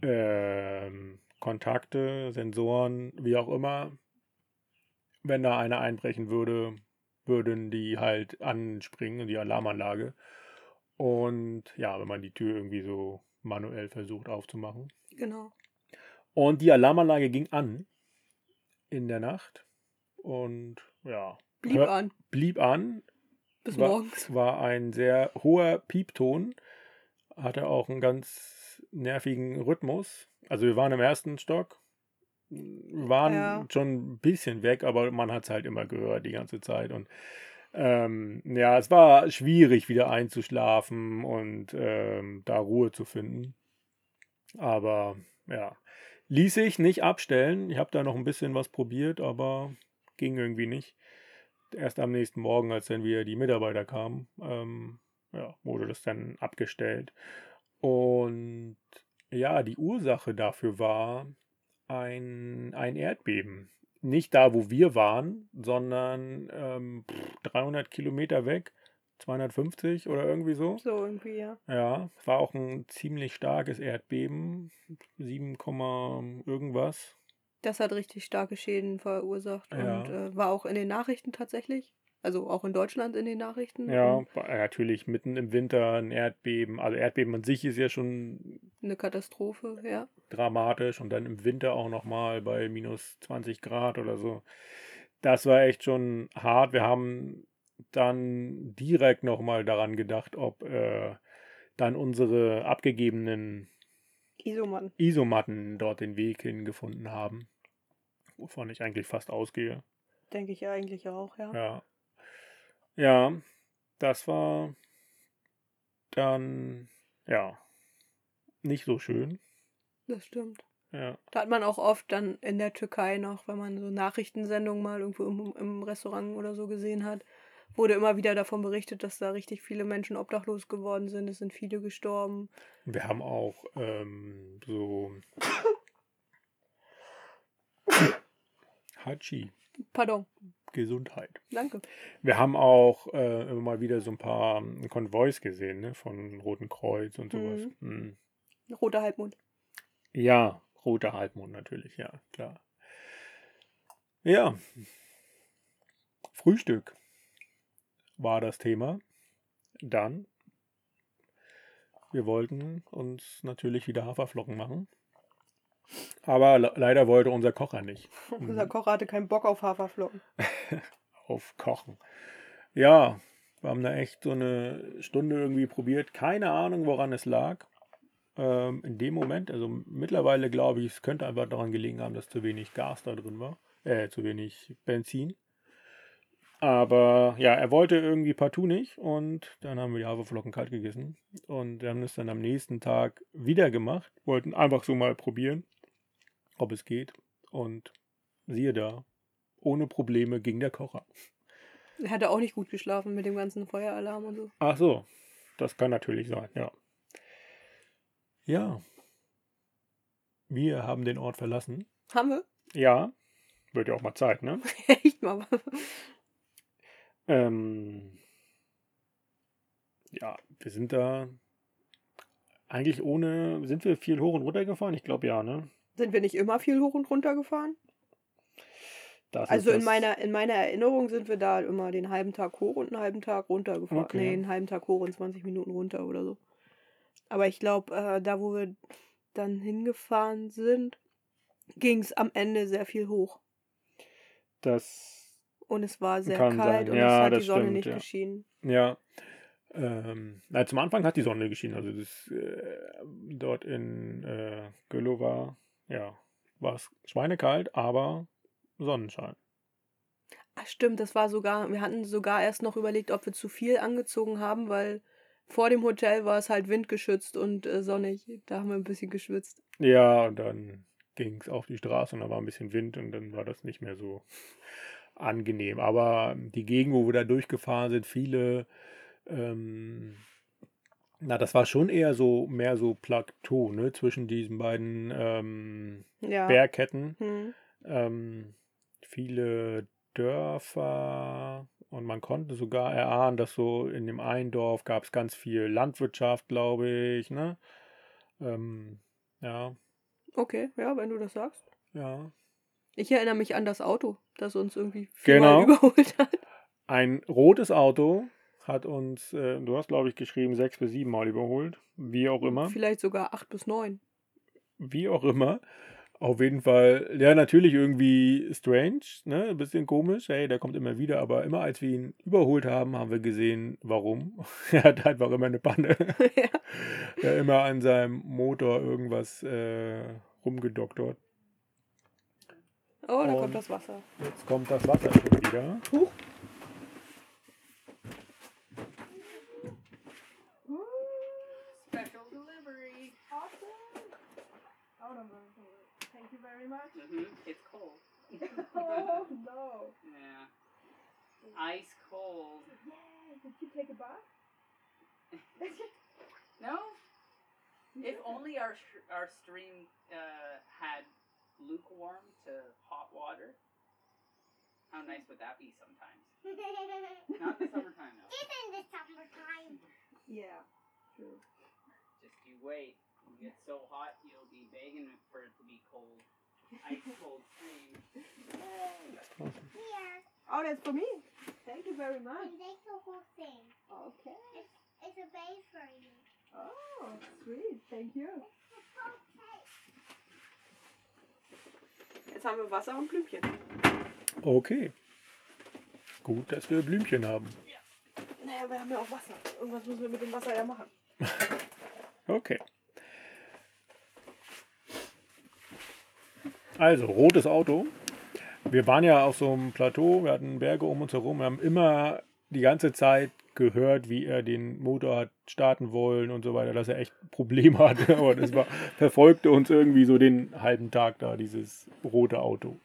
ähm, Kontakte, Sensoren, wie auch immer. Wenn da einer einbrechen würde, würden die halt anspringen, die Alarmanlage. Und ja, wenn man die Tür irgendwie so manuell versucht aufzumachen. Genau. Und die Alarmanlage ging an in der Nacht. Und ja, Blieb hör- an. blieb an. Bis war, morgens. War ein sehr hoher Piepton. Hatte auch einen ganz nervigen Rhythmus. Also wir waren im ersten Stock. Waren Ja. schon ein bisschen weg, aber man hat es halt immer gehört die ganze Zeit. Und ähm, ja, es war schwierig, wieder einzuschlafen und ähm, da Ruhe zu finden. Aber ja, ließ sich nicht abstellen. Ich habe da noch ein bisschen was probiert, aber ging irgendwie nicht. Erst am nächsten Morgen, als dann wieder die Mitarbeiter kamen, ähm, ja, wurde das dann abgestellt. Und ja, die Ursache dafür war ein, ein Erdbeben. Nicht da, wo wir waren, sondern ähm, pff, 300 Kilometer weg, 250 oder irgendwie so. So irgendwie, ja. Ja, war auch ein ziemlich starkes Erdbeben, 7, Komma irgendwas. Das hat richtig starke Schäden verursacht Ja. und äh, war auch in den Nachrichten tatsächlich. Also auch in Deutschland in den Nachrichten. Ja, Und war natürlich mitten im Winter ein Erdbeben. Also Erdbeben an sich ist ja schon Eine Katastrophe, ja. dramatisch und dann im Winter auch nochmal bei minus 20 Grad oder so. Das war echt schon hart. Wir haben dann direkt nochmal daran gedacht, ob äh, dann unsere abgegebenen Isomann. Isomatten dort den Weg hingefunden haben. Wovon ich eigentlich fast ausgehe. Denke ich eigentlich auch, ja. Ja. Ja, das war dann, ja, nicht so schön. Das stimmt. Ja. Da hat man auch oft dann in der Türkei noch, wenn man so Nachrichtensendungen mal irgendwo im, im Restaurant oder so gesehen hat, wurde immer wieder davon berichtet, dass da richtig viele Menschen obdachlos geworden sind. Es sind viele gestorben. Wir haben auch ähm, so Hachi, Pardon, Gesundheit. danke. Wir haben auch äh, immer mal wieder so ein paar ähm, Konvois gesehen, ne, von Roten Kreuz und sowas. Mhm. Roter Halbmond. Ja, roter Halbmond natürlich, ja, klar. Ja, Frühstück war das Thema. Dann, wir wollten uns natürlich wieder Haferflocken machen. Aber le leider wollte unser Kocher nicht Unser Kocher hatte keinen Bock auf Haferflocken. auf Kochen. Ja, wir haben da echt so eine Stunde irgendwie probiert. Keine Ahnung, woran es lag. Ähm, in dem Moment, also mittlerweile glaube ich, es könnte einfach daran gelegen haben, dass zu wenig Gas da drin war. Äh, zu wenig Benzin. Aber ja, er wollte irgendwie partout nicht und dann haben wir die Haferflocken kalt gegessen und wir haben es dann am nächsten Tag wieder gemacht, wollten einfach so mal probieren, ob es geht und siehe da, ohne Probleme ging der Kocher. Er hatte auch nicht gut geschlafen mit dem ganzen Feueralarm und so. Ach so, das kann natürlich sein, ja. Ja, wir haben den Ort verlassen. Haben wir? Ja, wird ja auch mal Zeit, ne? Echt mal. Ähm, ja, wir sind da eigentlich ohne, sind wir viel hoch und runter gefahren? Ich glaube ja, ne? Sind wir nicht immer viel hoch und runter gefahren? Das Also in meiner, in meiner Erinnerung sind wir da immer den halben Tag hoch und einen halben Tag runter gefahren. Okay. Nee, einen halben Tag hoch und 20 Minuten runter oder so. Aber ich glaube, äh, da wo wir dann hingefahren sind, ging es am Ende sehr viel hoch. Das, Und es war sehr kalt sein. und Ja, es hat die Sonne stimmt, nicht ja. geschienen. ja. Ähm, na, zum Anfang hat die Sonne geschienen. Also das, äh, dort in äh, Gölo war, ja, war es schweinekalt, aber Sonnenschein. Ach stimmt, das war sogar, wir hatten sogar erst noch überlegt, ob wir zu viel angezogen haben, weil vor dem Hotel war es halt windgeschützt und äh, sonnig. Da haben wir ein bisschen geschwitzt. Ja, und dann ging es auf die Straße und da war ein bisschen Wind und dann war das nicht mehr so angenehm. Aber die Gegend, wo wir da durchgefahren sind, viele, ähm, na, das war schon eher so, mehr so Plateau, ne, zwischen diesen beiden ähm, Ja. Bergketten. Hm. Ähm, viele Dörfer und man konnte sogar erahnen, dass so in dem einen Dorf gab es ganz viel Landwirtschaft, glaube ich, ne? Ähm, ja. Okay, ja, wenn du das sagst. Ja. Ich erinnere mich an das Auto, das uns irgendwie Genau. überholt hat. Ein rotes Auto hat uns, äh, du hast glaube ich geschrieben, sechs bis sieben Mal überholt. Wie auch immer. Vielleicht sogar acht bis neun. Wie auch immer. Auf jeden Fall, ja, natürlich irgendwie strange, ne? Ein bisschen komisch. Hey, der kommt immer wieder, aber immer als wir ihn überholt haben, haben wir gesehen, warum. er hat einfach immer eine Panne. ja. er immer an seinem Motor irgendwas äh, rumgedoktert. Oh, da Und- kommt das Wasser. Jetzt kommt das Wasser schon wieder. Huch. Thank you very much. hmm It's cold. Oh no. Yeah. Ice cold. Did you take a bath? No? If only our our stream uh, had lukewarm to hot water. How nice would that be sometimes? Not the summertime though. It's in the summertime. Yeah. True. Just you wait. You get so hot you'll be begging for it to be cold. Ice cold stream. Here, Oh, that's for me. Thank you very much. and take the whole thing. Okay. It's, it's a base for you. Oh, sweet. Thank you. Okay. Jetzt haben wir Wasser und Blümchen. Okay. Gut, dass wir Blümchen haben. Naja, wir haben ja auch Wasser. Irgendwas müssen wir mit dem Wasser ja machen. Okay. Also, rotes Auto. Wir waren ja auf so einem Plateau, wir hatten Berge um uns herum, wir haben immer die ganze Zeit gehört, wie er den Motor hat starten wollen und so weiter, dass er echt Probleme hatte. Aber das war, verfolgte uns irgendwie so den halben Tag da, dieses rote Auto.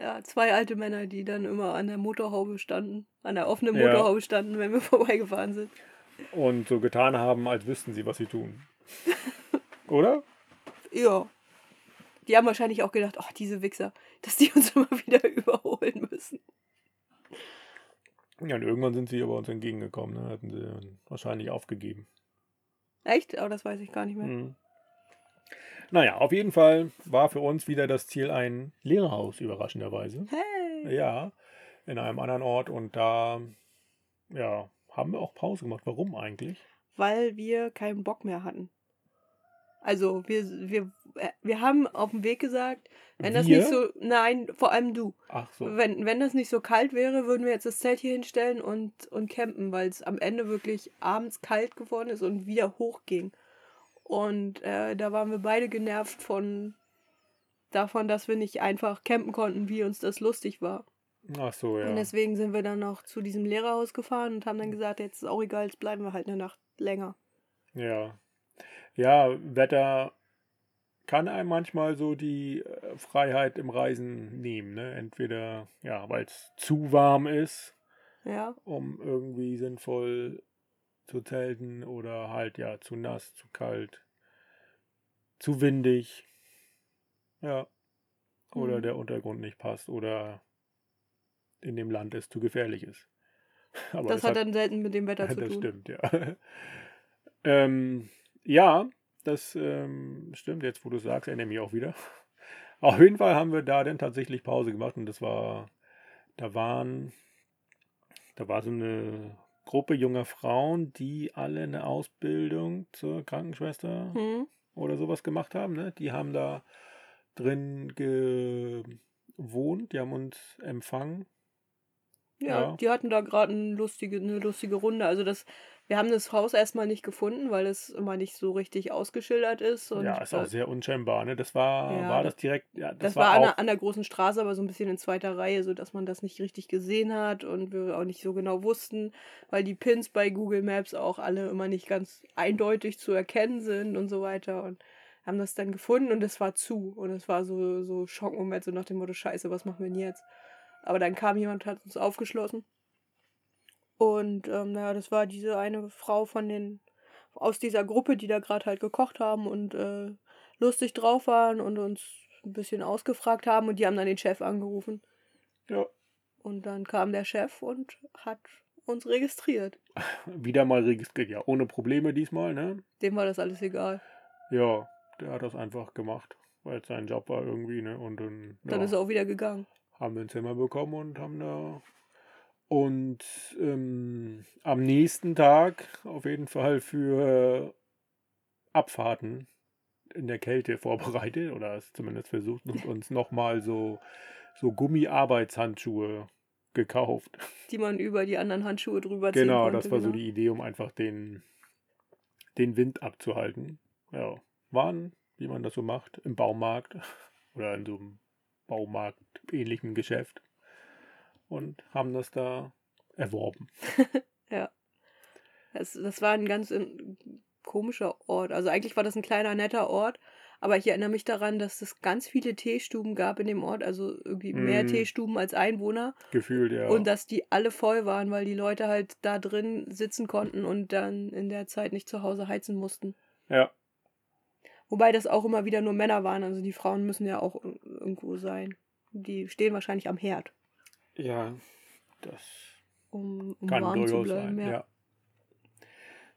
Ja, zwei alte Männer, die dann immer an der Motorhaube standen, an der offenen Ja. Motorhaube standen, wenn wir vorbeigefahren sind. Und so getan haben, als wüssten sie, was sie tun. Oder? Ja. Die haben wahrscheinlich auch gedacht, ach, diese Wichser, dass die uns immer wieder überholen müssen. Ja, und irgendwann sind sie aber uns entgegengekommen, ne? hatten sie wahrscheinlich aufgegeben. Echt? Aber das weiß ich gar nicht mehr. Mhm. Naja, auf jeden Fall war für uns wieder das Ziel ein Lehrerhaus, überraschenderweise. Hey! Ja, in einem anderen Ort und da, ja, haben wir auch Pause gemacht. Warum eigentlich? Weil wir keinen Bock mehr hatten. Also, wir, wir, äh, wir haben auf dem Weg gesagt, wenn das Wir? nicht so. Nein, vor allem du. Ach so. Wenn, wenn das nicht so kalt wäre, würden wir jetzt das Zelt hier hinstellen und, und campen, weil es am Ende wirklich abends kalt geworden ist und wieder hochging. Und äh, da waren wir beide genervt von davon, dass wir nicht einfach campen konnten, wie uns das lustig war. Ach so, ja. Und deswegen sind wir dann noch zu diesem Lehrerhaus gefahren und haben dann gesagt, jetzt ist auch egal, jetzt bleiben wir halt eine Nacht länger. Ja. Ja, Wetter kann einem manchmal so die äh, Freiheit im Reisen nehmen. Ne? Entweder, ja, weil es zu warm ist, Ja, um irgendwie sinnvoll zu zelten oder halt, ja, zu nass, zu kalt, zu windig. Ja. Oder Mhm. der Untergrund nicht passt oder in dem Land es zu gefährlich ist. Aber das, hat dann selten mit dem Wetter zu das tun. stimmt, ja. ähm, ja, das ähm, stimmt. Jetzt, wo du sagst, erinnere mich auch wieder. Auf jeden Fall haben wir da dann tatsächlich Pause gemacht und das war, da waren, da war so eine Gruppe junger Frauen, die alle eine Ausbildung zur Krankenschwester Hm? oder sowas gemacht haben. Ne? Die haben da drin gewohnt, die haben uns empfangen. Ja, Ja. die hatten da gerade eine lustige, eine lustige Runde. Also das, wir haben das Haus erstmal nicht gefunden, weil es immer nicht so richtig ausgeschildert ist. Ja, ist auch sehr unscheinbar. Ne? Das war, Ja, war das- direkt, ja, das, das, war, war, an, der, an der großen Straße, aber so ein bisschen in zweiter Reihe, sodass man das nicht richtig gesehen hat und wir auch nicht so genau wussten, weil die Pins bei Google Maps auch alle immer nicht ganz eindeutig zu erkennen sind und so weiter. Und haben das dann gefunden und es war zu. Und es war so, so Schockmoment, so nach dem Motto, scheiße, was machen wir denn jetzt? Aber dann kam jemand, hat uns aufgeschlossen. Und ähm, naja, das war diese eine Frau von den, aus dieser Gruppe, die da gerade halt gekocht haben und äh, lustig drauf waren und uns ein bisschen ausgefragt haben und die haben dann den Chef angerufen. ja, Und dann kam der Chef und hat uns registriert. wieder mal registriert. Ja, ohne Probleme diesmal. Ne? Dem war das alles egal. Ja, der hat das einfach gemacht. weil es sein Job war irgendwie, ne? Und dann, Dann ja, ist er auch wieder gegangen. haben wir ein Zimmer bekommen und haben da. Und ähm, am nächsten Tag auf jeden Fall für Abfahrten in der Kälte vorbereitet oder es zumindest versucht und uns nochmal so, so Gummi-Arbeitshandschuhe gekauft. Die man über die anderen Handschuhe drüber ziehen Genau, konnte. das war so genau. die Idee, um einfach den, den Wind abzuhalten. Ja, waren, wie man das so macht, im Baumarkt oder in so einem Baumarkt-ähnlichen Geschäft und haben das da erworben. Das, das war ein ganz in, komischer Ort. Also eigentlich war das ein kleiner, netter Ort. Aber ich erinnere mich daran, dass es ganz viele Teestuben gab in dem Ort. Also irgendwie mehr Mm. Teestuben als Einwohner. Gefühlt, ja. Und dass die alle voll waren, weil die Leute halt da drin sitzen konnten und dann in der Zeit nicht zu Hause heizen mussten. ja, Wobei das auch immer wieder nur Männer waren. Also die Frauen müssen ja auch ir- irgendwo sein. Die stehen wahrscheinlich am Herd, ja, das um, um kann durchaus bleiben. sein. ja.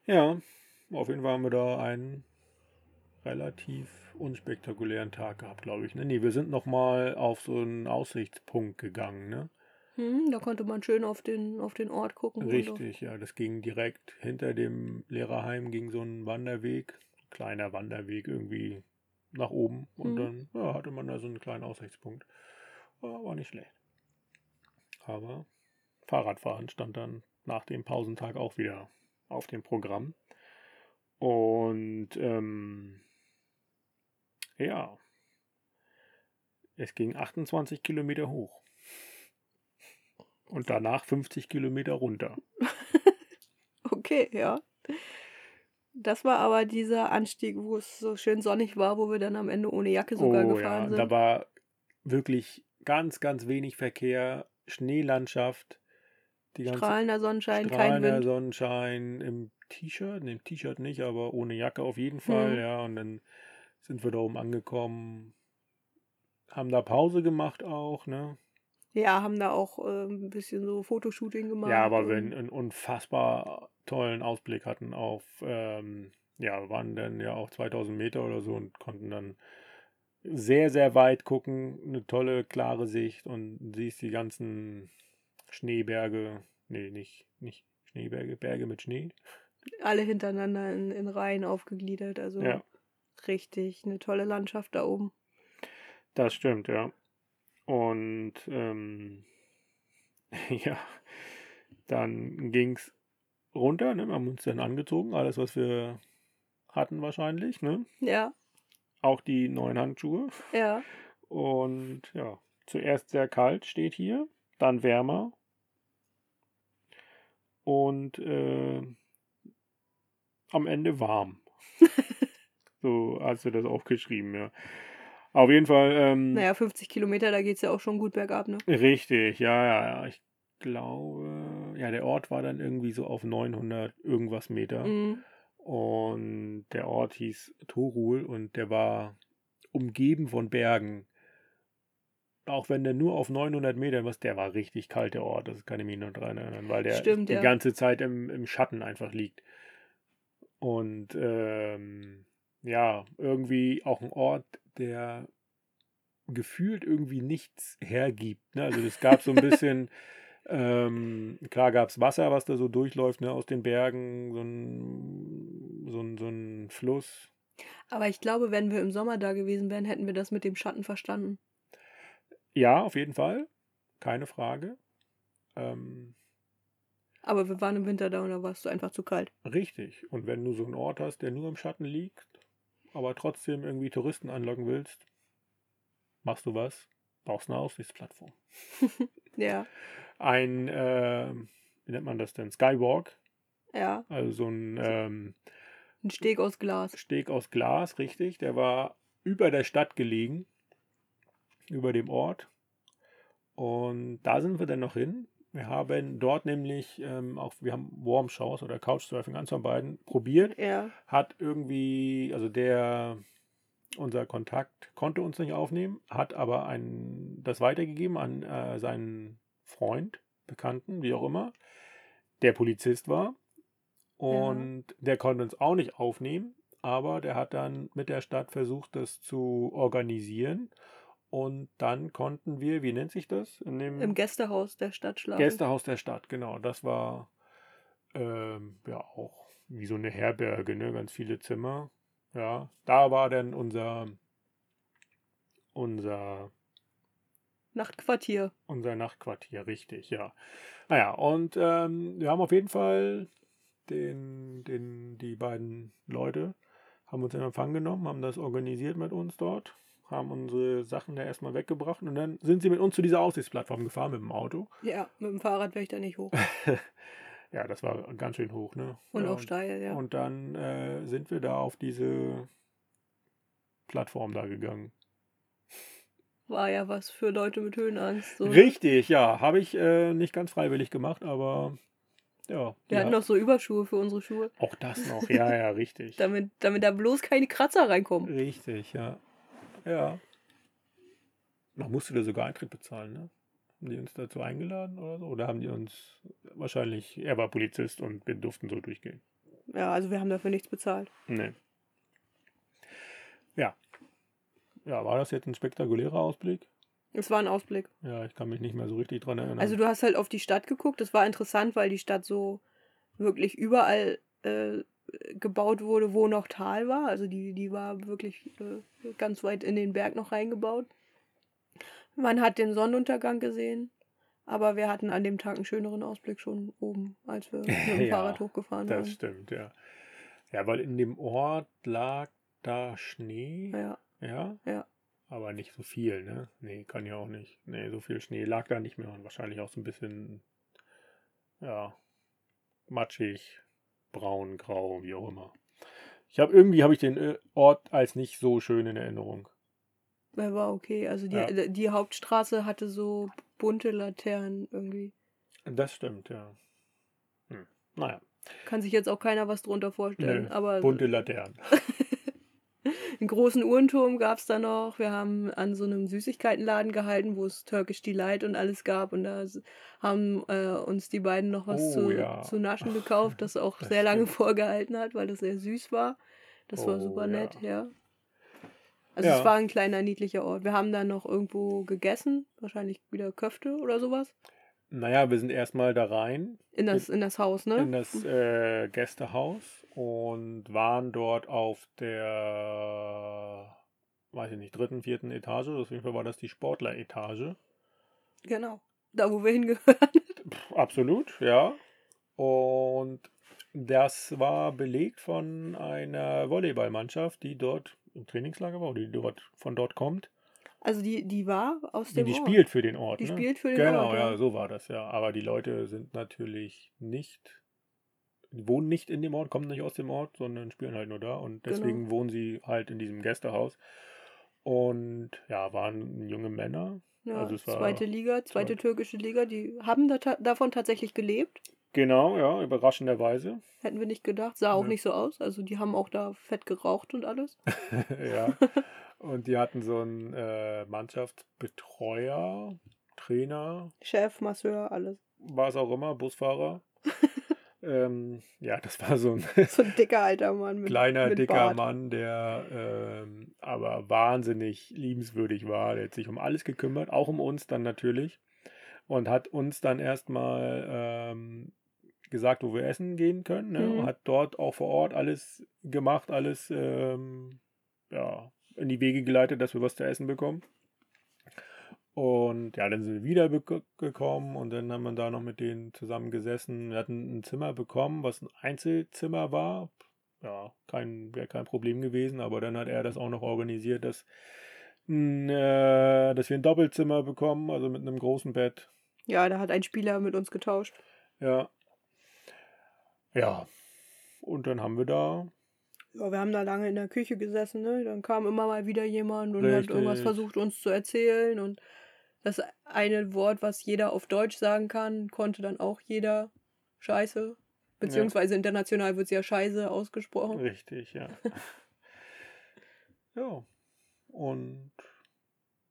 Ja. ja, auf jeden Fall haben wir da einen relativ unspektakulären Tag gehabt, glaube ich. Ne? Nee, wir sind nochmal auf so einen Aussichtspunkt gegangen, ne? Hm, da konnte man schön auf den, auf den Ort gucken. Richtig, ja. Das ging direkt hinter dem Lehrerheim, ging so ein Wanderweg, kleiner Wanderweg irgendwie nach oben. Und Mhm. dann ja, hatte man da so einen kleinen Aussichtspunkt. War nicht schlecht. Aber Fahrradfahren stand dann nach dem Pausentag auch wieder auf dem Programm. Und ähm, ja, es ging 28 Kilometer hoch. Und danach 50 Kilometer runter. Okay, ja. Das war aber dieser Anstieg, wo es so schön sonnig war, wo wir dann am Ende ohne Jacke sogar oh gefahren ja, sind. da war wirklich ganz, ganz wenig Verkehr, Schneelandschaft, die ganze Strahlender Sonnenschein, kein strahlender Wind. Sonnenschein im T-Shirt, ne, im T-Shirt nicht, aber ohne Jacke auf jeden Fall, Mhm. ja. Und dann sind wir da oben angekommen, haben da Pause gemacht auch, ne? Ja, haben da auch äh, ein bisschen so Fotoshooting gemacht. Ja, aber wir einen unfassbar tollen Ausblick hatten auf, ähm, ja, waren dann ja auch 2000 Meter oder so und konnten dann sehr, sehr weit gucken. Eine tolle, klare Sicht und siehst die ganzen Schneeberge. Nee, nicht, nicht Schneeberge, Berge mit Schnee. alle hintereinander in, in Reihen aufgegliedert. Also Ja. richtig eine tolle Landschaft da oben. Das stimmt, ja. Und ähm, ja, dann ging es runter, ne? Wir haben uns dann angezogen, alles, was wir hatten wahrscheinlich, ne? Ja, Auch die neuen Handschuhe. ja. Und ja, zuerst sehr kalt steht hier, dann wärmer. Und äh, am Ende warm. so hast du das aufgeschrieben, ja. Auf jeden Fall. Ähm, Naja, 50 Kilometer, da geht es ja auch schon gut bergab, ne? Richtig, ja, ja, ja. Ich glaube, ja, der Ort war dann irgendwie so auf 900 irgendwas Meter. Mhm. Und der Ort hieß Torul und der war umgeben von Bergen. Auch wenn der nur auf 900 Metern war, der war richtig kalt, der Ort. Das kann ich mich noch dran erinnern, weil der Stimmt, die ja. ganze Zeit im, im Schatten einfach liegt. Und ähm, ja, irgendwie auch ein Ort, der gefühlt irgendwie nichts hergibt. Ne? Also es gab so ein bisschen, ähm, klar gab es Wasser, was da so durchläuft ne, aus den Bergen, so ein, so, ein, so ein Fluss. Aber ich glaube, wenn wir im Sommer da gewesen wären, hätten wir das mit dem Schatten verstanden. Ja, auf jeden Fall, keine Frage. Ähm, Aber wir waren im Winter da und da war es einfach zu kalt. richtig. Und wenn du so einen Ort hast, der nur im Schatten liegt, aber trotzdem irgendwie Touristen anlocken willst, machst du was? Brauchst eine Aussichtsplattform. Ja, Ein, äh, wie nennt man das denn? Skywalk. ja. Also so ein ähm, Ein Steg aus Glas. Steg aus Glas, richtig. Der war über der Stadt gelegen, über dem Ort. Und da sind wir dann noch hin. Wir haben dort nämlich ähm, auch, wir haben Warm Showers oder Couchsurfing, eins von beiden, probiert. Ja, Hat irgendwie, also der, unser Kontakt konnte uns nicht aufnehmen, hat aber ein, das weitergegeben an äh, seinen Freund, Bekannten, wie auch immer, der Polizist war. Und der konnte uns auch nicht aufnehmen. aber der hat dann mit der Stadt versucht, das zu organisieren. Und dann konnten wir, wie nennt sich das? Im Gästehaus der Stadt schlafen. Gästehaus der Stadt, genau. Das war ähm, ja auch wie so eine Herberge, ne? Ganz viele Zimmer. Ja, da war dann unser unser Nachtquartier. unser Nachtquartier, richtig, ja. Naja, und ähm, wir haben auf jeden Fall den, den, die beiden Leute haben uns in Empfang genommen, haben das organisiert mit uns dort, haben unsere Sachen da erstmal weggebracht und dann sind sie mit uns zu dieser Aussichtsplattform gefahren mit dem Auto. Ja, mit dem Fahrrad wäre ich da nicht hoch. Ja, das war ganz schön hoch, ne? Und ja, auch steil, ja. Und dann äh, sind wir da auf diese Plattform da gegangen. War ja was für Leute mit Höhenangst. So. Richtig, ja. Habe ich äh, nicht ganz freiwillig gemacht, aber ja. Wir hatten ja. noch so Überschuhe für unsere Schuhe, Auch das noch, ja, ja, richtig. damit, damit da bloß keine Kratzer reinkommen. Richtig, ja. Ja. Man musste da sogar Eintritt bezahlen, ne? Haben die uns dazu eingeladen oder so? Oder haben die uns wahrscheinlich, er war Polizist und wir durften so durchgehen. Ja, also wir haben dafür nichts bezahlt. Nee. Ja. Ja, war das jetzt ein spektakulärer Ausblick? Es war ein Ausblick. Ja, ich kann mich nicht mehr so richtig dran erinnern. Also du hast halt auf die Stadt geguckt. Das war interessant, weil die Stadt so wirklich überall äh, gebaut wurde, wo noch Tal war. Also die, die war wirklich äh, ganz weit in den Berg noch reingebaut. Man hat den Sonnenuntergang gesehen, aber wir hatten an dem Tag einen schöneren Ausblick schon oben, als wir mit dem Ja, Fahrrad hochgefahren das waren. stimmt, ja. Ja, weil in dem Ort lag da Schnee. Ja, Ja? Ja. Aber nicht so viel, ne? Nee, kann ja auch nicht. Nee, so viel Schnee lag da nicht mehr und wahrscheinlich auch so ein bisschen, ja, matschig, braun, grau, wie auch immer. Ich habe irgendwie habe ich den äh, Ort als nicht so schön in Erinnerung. er war okay. Also die, Ja. die Hauptstraße hatte so bunte Laternen irgendwie. Das stimmt, ja. Hm. Naja, Kann sich jetzt auch keiner was drunter vorstellen. Nö, aber bunte Laternen. einen großen Uhrenturm gab es da noch. Wir haben an so einem Süßigkeitenladen gehalten, wo es Turkish Delight und alles gab. Und da haben äh, uns die beiden noch was Oh, zu, ja. zu naschen gekauft, das auch Das sehr lange stimmt. vorgehalten hat, weil das sehr süß war. Das war Oh, super ja. nett, ja. Also Ja. es war ein kleiner, niedlicher Ort. Wir haben dann noch irgendwo gegessen, wahrscheinlich wieder Köfte oder sowas. Naja, wir sind erstmal da rein In das, in das Haus, ne? in das äh, Gästehaus und waren dort auf der, weiß ich nicht, dritten, vierten Etage. Auf jeden Fall war das die Sportler-Etage. Genau. Da, wo wir hingehören. Absolut, ja. Und das war belegt von einer Volleyballmannschaft, die dort im Trainingslager war oder die dort von dort kommt. Also die, die war aus dem die Ort. spielt für den Ort. Die ne? spielt für den Genau, Ort. ja, so war das ja. Aber die Leute sind natürlich nicht, wohnen nicht in dem Ort, kommen nicht aus dem Ort, sondern spielen halt nur da und Genau. deswegen wohnen sie halt in diesem Gästehaus. Und ja, waren junge Männer. Ja, Also es war- zweite Liga, zweite zweit- türkische Liga, die haben da ta davon tatsächlich gelebt. Genau, ja, überraschenderweise. Hätten wir nicht gedacht. Sah auch Ja. nicht so aus. Also die haben auch da fett geraucht und alles. ja. Und die hatten so einen äh, Mannschaftsbetreuer, Trainer, Chef, Masseur, alles. was auch immer, Busfahrer. ähm, ja, das war so ein So ein dicker alter Mann mit kleiner, mit dicker Bart. Mann, der ähm, aber wahnsinnig liebenswürdig war. Der hat sich um alles gekümmert, auch um uns dann natürlich. Und hat uns dann erstmal ähm, gesagt, wo wir essen gehen können. Ne? Mhm. Und hat dort auch vor Ort alles gemacht, alles ähm, ja, in die Wege geleitet, dass wir was zu essen bekommen. Und ja, dann sind wir wieder gekommen und dann haben wir da noch mit denen zusammen gesessen. Wir hatten ein Zimmer bekommen, was ein Einzelzimmer war. Ja, kein, wäre kein Problem gewesen, aber dann hat er das auch noch organisiert, dass, äh, dass wir ein Doppelzimmer bekommen, also mit einem großen Bett. Ja, da hat ein Spieler mit uns getauscht. Ja. Ja. Und dann haben wir da Ja, wir haben da lange in der Küche gesessen, ne? Dann kam immer mal wieder jemand und hat irgendwas Richtig. versucht, uns zu erzählen. Und das eine Wort, was jeder auf Deutsch sagen kann, konnte dann auch jeder Scheiße. Beziehungsweise international wird es ja Scheiße ausgesprochen. Richtig, ja. ja. Und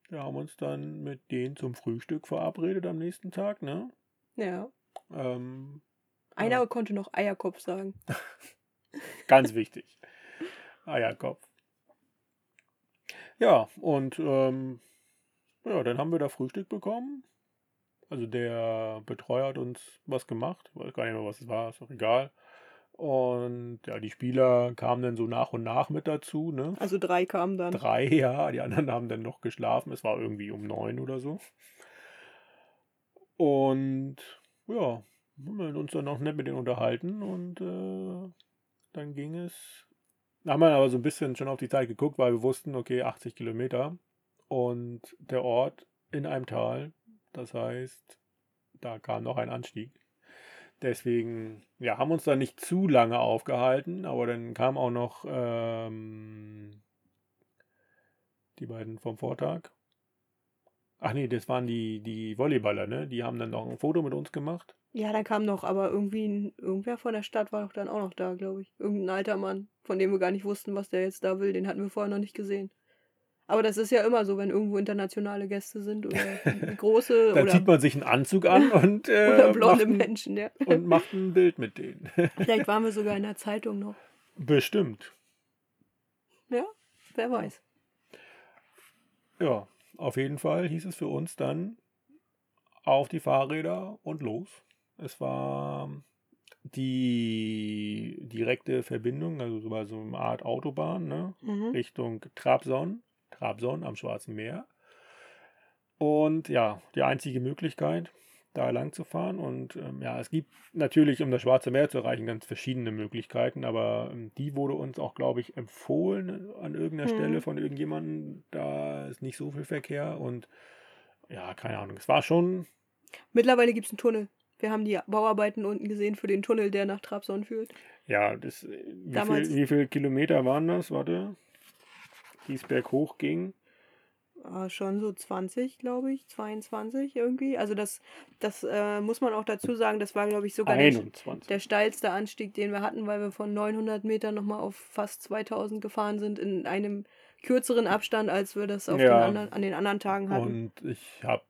wir haben uns dann mit denen zum Frühstück verabredet am nächsten Tag, ne? Ja. Ähm, Einer Ja. konnte noch Eierkopf sagen. ganz wichtig. Eierkopf. Ja, und ähm, ja, dann haben wir da Frühstück bekommen. Also der Betreuer hat uns was gemacht. Ich weiß gar nicht mehr, was es war, ist auch egal. Und ja, die Spieler kamen dann so nach und nach mit dazu, ne? Also drei kamen dann. Drei, ja, die anderen haben dann noch geschlafen. Es war irgendwie um neun oder so. Und ja, haben wir uns dann noch nett mit denen unterhalten und äh, dann ging es. Da haben wir aber so ein bisschen schon auf die Zeit geguckt, weil wir wussten, okay, 80 Kilometer und der Ort in einem Tal. Das heißt, da kam noch ein Anstieg. Deswegen, ja, haben uns da nicht zu lange aufgehalten, aber dann kam auch noch ähm, die beiden vom Vortag. Ach nee, das waren die, die Volleyballer, ne? Die haben dann noch ein Foto mit uns gemacht. Ja, dann kam noch, aber irgendwie ein, irgendwer von der Stadt war doch dann auch noch da, glaube ich. Irgendein alter Mann, von dem wir gar nicht wussten, was der jetzt da will. Den hatten wir vorher noch nicht gesehen. Aber das ist ja immer so, wenn irgendwo internationale Gäste sind oder große Dann oder, zieht man sich einen Anzug an und, äh, oder blonde macht, ein, Menschen, ja. und macht ein Bild mit denen. Vielleicht waren wir sogar in der Zeitung noch. Bestimmt. Ja, wer weiß. Ja, auf jeden Fall hieß es für uns dann auf die Fahrräder und los. Es war die direkte Verbindung, also so eine Art Autobahn, ne? Mhm. Richtung Trabzon, Trabzon am Schwarzen Meer. Und ja, die einzige Möglichkeit, da lang zu fahren. Und ähm, ja, es gibt natürlich, um das Schwarze Meer zu erreichen, ganz verschiedene Möglichkeiten, aber ähm, die wurde uns auch, glaube ich, empfohlen an irgendeiner Mhm. Stelle von irgendjemandem. Da ist nicht so viel Verkehr und ja, keine Ahnung. Es war schon, Mittlerweile gibt es einen Tunnel. Wir haben die Bauarbeiten unten gesehen für den Tunnel, der nach Trabzon führt. ja, das, äh, wie, viel, wie viele Kilometer waren das? Warte, die es berghoch ging. Ah, schon so 20, glaube ich, 22 irgendwie. Also das, das äh, muss man auch dazu sagen, das war, glaube ich, sogar der, 21. der steilste Anstieg, den wir hatten, weil wir von 900 Metern nochmal auf fast 2000 gefahren sind in einem kürzeren Abstand, als wir das auf Ja. den anderen, an den anderen Tagen hatten. Und ich habe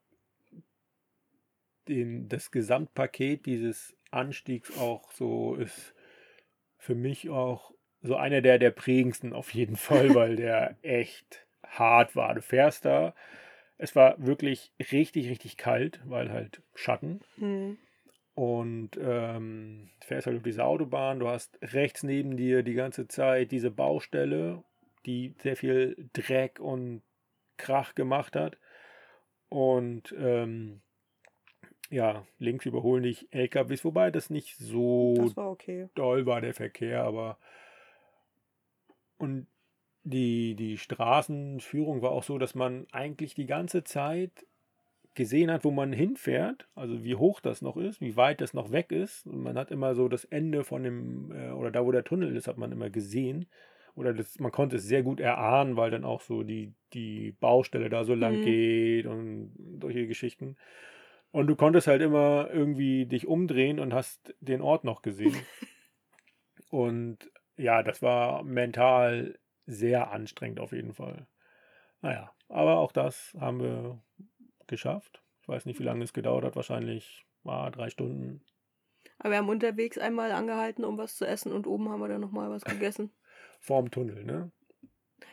den das Gesamtpaket dieses Anstiegs auch so ist für mich auch so einer der der prägendsten auf jeden Fall, weil der echt hart war. Du fährst da, es war wirklich richtig richtig kalt, weil halt Schatten Hm. und ähm, du fährst halt auf diese Autobahn, du hast rechts neben dir die ganze Zeit diese Baustelle, die sehr viel Dreck und Krach gemacht hat. Und ähm, ja, links überholen dich LKWs, wobei das nicht so Das war okay. doll war, der Verkehr, aber und die, die Straßenführung war auch so, dass man eigentlich die ganze Zeit gesehen hat, wo man hinfährt, also wie hoch das noch ist, wie weit das noch weg ist. Und man hat immer so das Ende von dem, äh, oder da, wo der Tunnel ist, hat man immer gesehen. Oder das, man konnte es sehr gut erahnen, weil dann auch so die, die Baustelle da so lang Mhm. geht und solche Geschichten. Und du konntest halt immer irgendwie dich umdrehen und hast den Ort noch gesehen. und ja, das war mental sehr anstrengend auf jeden Fall. Naja, aber auch das haben wir geschafft. Ich weiß nicht, wie lange es gedauert hat. Wahrscheinlich war drei Stunden. Aber wir haben unterwegs einmal angehalten, um was zu essen und oben haben wir dann nochmal was gegessen. Vorm Tunnel, ne?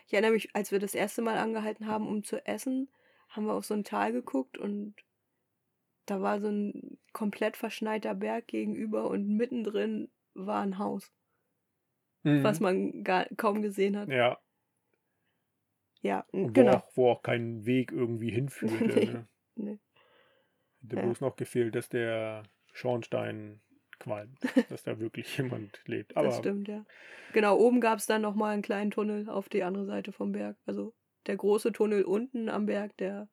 Ich erinnere mich, als wir das erste Mal angehalten haben, um zu essen, haben wir auf so ein Tal geguckt und da war so ein komplett verschneiter Berg gegenüber und mittendrin war ein Haus, was man gar, kaum gesehen hat. Mhm. Ja, Ja, und wo, genau. auch, wo auch kein Weg irgendwie hinführte. Nee, ne? nee. Hätte Ja. bloß noch gefehlt, dass der Schornstein qualmt, dass da wirklich jemand lebt. Aber das stimmt, ja. Genau, oben gab es dann nochmal einen kleinen Tunnel auf die andere Seite vom Berg. Also der große Tunnel unten am Berg, der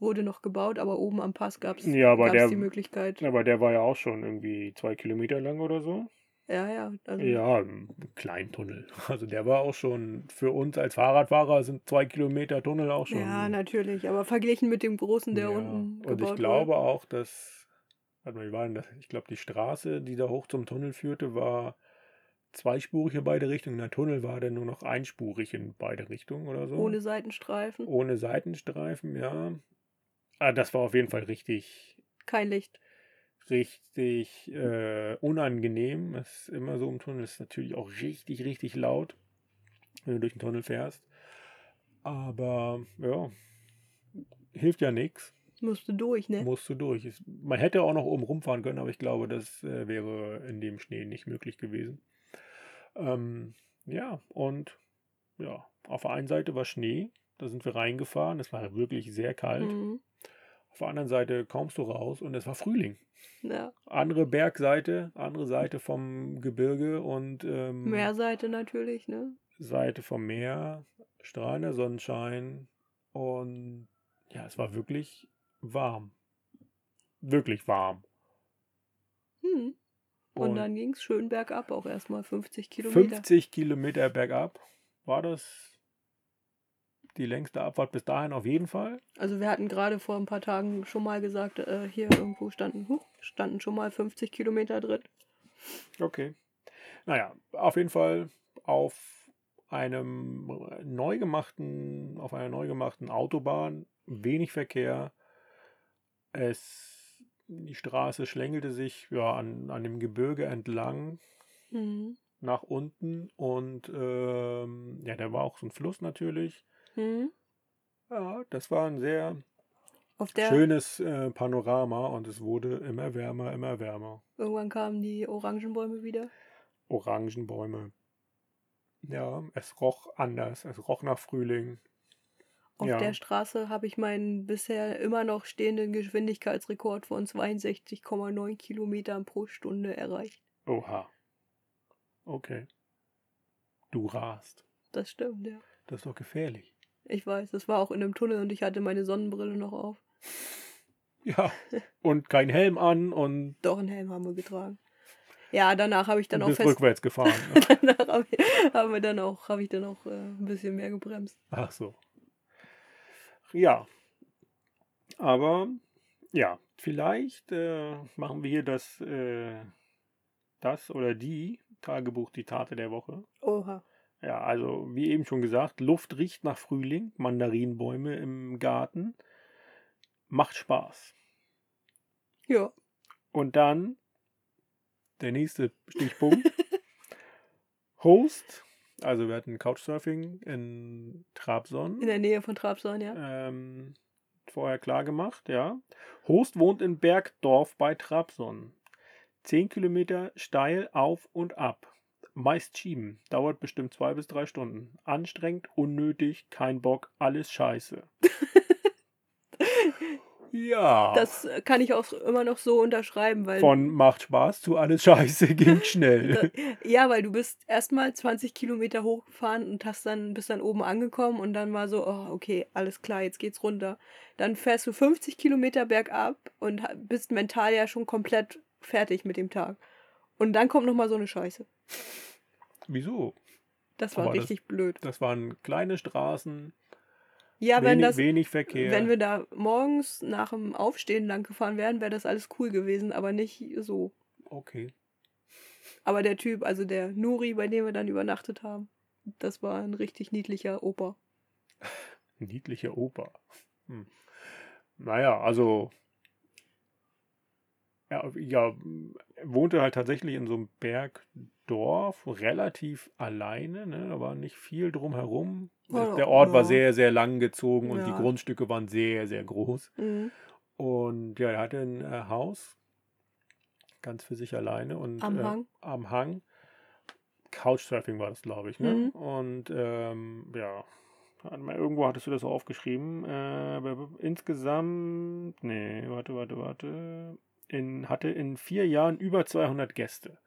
wurde noch gebaut, aber oben am Pass gab es Ja, aber der- die Möglichkeit. aber der war ja auch schon irgendwie zwei Kilometer lang oder so. Ja, ja. Also, Ja, ein Kleintunnel. Also der war auch schon für uns als Fahrradfahrer sind zwei Kilometer Tunnel auch schon. Ja, natürlich, aber verglichen mit dem großen, der Ja, unten Und ich glaube auch, dass, warte mal, wie war denn das? Ich glaube, die Straße, die da hoch zum Tunnel führte, war zweispurig in beide Richtungen. Der Tunnel war dann nur noch einspurig in beide Richtungen oder so. wurde, ohne Seitenstreifen, Ohne Seitenstreifen, ja. Ah, das war auf jeden Fall richtig, kein Licht. Richtig äh, unangenehm. Es ist immer so im Tunnel, ist natürlich auch richtig, richtig laut. wenn du durch den Tunnel fährst. Aber ja, hilft ja nichts. Musste durch, ne? Musst du durch. Es- Man hätte auch noch oben rumfahren können, aber ich glaube, das äh, wäre in dem Schnee nicht möglich gewesen. Ähm, ja, und ja, auf der einen Seite war Schnee, da sind wir reingefahren, es war wirklich sehr kalt. Mhm. Auf der anderen Seite kommst du raus und es war Frühling. Ja. Andere Bergseite, andere Seite vom Gebirge und ähm, Meerseite natürlich, ne? Seite vom Meer, strahlender Sonnenschein und ja, es war wirklich warm. Wirklich warm. Hm. Und, Und dann ging es schön bergab, auch erstmal 50 Kilometer. 50 Kilometer bergab war das die längste Abfahrt bis dahin auf jeden Fall. Also wir hatten gerade vor ein paar Tagen schon mal gesagt, äh, hier irgendwo standen, huch, standen schon mal 50 Kilometer drin. Okay. Naja, auf jeden Fall auf einem neu gemachten, auf einer neu gemachten Autobahn, wenig Verkehr. Es, die Straße schlängelte sich ja, an, an dem Gebirge entlang Mhm. nach unten und ähm, ja, da war auch so ein Fluss natürlich. Mhm. Ja, das war ein sehr schönes äh, Panorama und es wurde immer wärmer, immer wärmer. irgendwann kamen die Orangenbäume wieder. Orangenbäume. Ja, es roch anders. Es roch nach Frühling. Auf Ja. der Straße habe ich meinen bisher immer noch stehenden Geschwindigkeitsrekord von 62,9 Kilometern pro Stunde erreicht. Oha. Okay. Du rast. Das stimmt, ja. Das ist doch gefährlich. Ich weiß, das war auch in einem Tunnel und ich hatte meine Sonnenbrille noch auf. Ja. Und kein Helm an und Doch, einen Helm haben wir getragen. Ja, danach habe ich dann auch bist fest. rückwärts gefahren. danach habe ich, haben wir dann auch, habe ich dann auch äh, ein bisschen mehr gebremst. Ach so. Ja. Aber ja, vielleicht äh, machen wir hier das, äh, das oder die Tagebuch, die Tate der Woche. Oha. Ja, also wie eben schon gesagt, Luft riecht nach Frühling, Mandarinbäume im Garten. Macht Spaß. Ja. Und dann der nächste Stichpunkt. Host. Also wir hatten Couchsurfing in Trabzon. In der Nähe von Trabzon, ja. ähm, vorher klar gemacht, ja. Host wohnt in Bergdorf bei Trabzon. Zehn Kilometer steil auf und ab. Meist schieben. Dauert bestimmt zwei bis drei Stunden. Anstrengend, unnötig, kein Bock, alles scheiße. ja. Das äh, kann ich auch immer noch so unterschreiben, weil. Von macht Spaß zu alles scheiße ging schnell. Ja, weil du bist erstmal 20 Kilometer hochgefahren und hast dann, bist dann oben angekommen und dann war so, oh, okay, alles klar, jetzt geht's runter. Dann fährst du 50 Kilometer bergab und bist mental ja schon komplett fertig mit dem Tag. Und dann kommt nochmal so eine Scheiße. Wieso? Das war Aber das- richtig blöd. Das waren kleine Straßen, Ja, wenn wenig, das, wenig Verkehr. wenn wir da morgens nach dem Aufstehen lang gefahren wären, wäre das alles cool gewesen, aber nicht so. okay. Aber der Typ, also der Nuri, bei dem wir dann übernachtet haben, das war ein richtig niedlicher Opa. Niedliche Oper. Hm. Naja, also. Ja, ja, wohnte halt tatsächlich in so einem Bergdorf, relativ alleine, ne? Da war nicht viel drumherum. Ja, Der Ort war ja. sehr, sehr lang gezogen und die. Grundstücke waren sehr, sehr groß. Mhm. Und ja, er hatte ein äh, Haus, ganz für sich alleine und Am äh, Hang. am Hang. Couchsurfing war das, glaube ich, ne? Mhm. Und ähm, ja, irgendwo hattest du das aufgeschrieben. Äh, insgesamt, nee, warte, warte, warte. In, hatte in vier Jahren über 200 Gäste.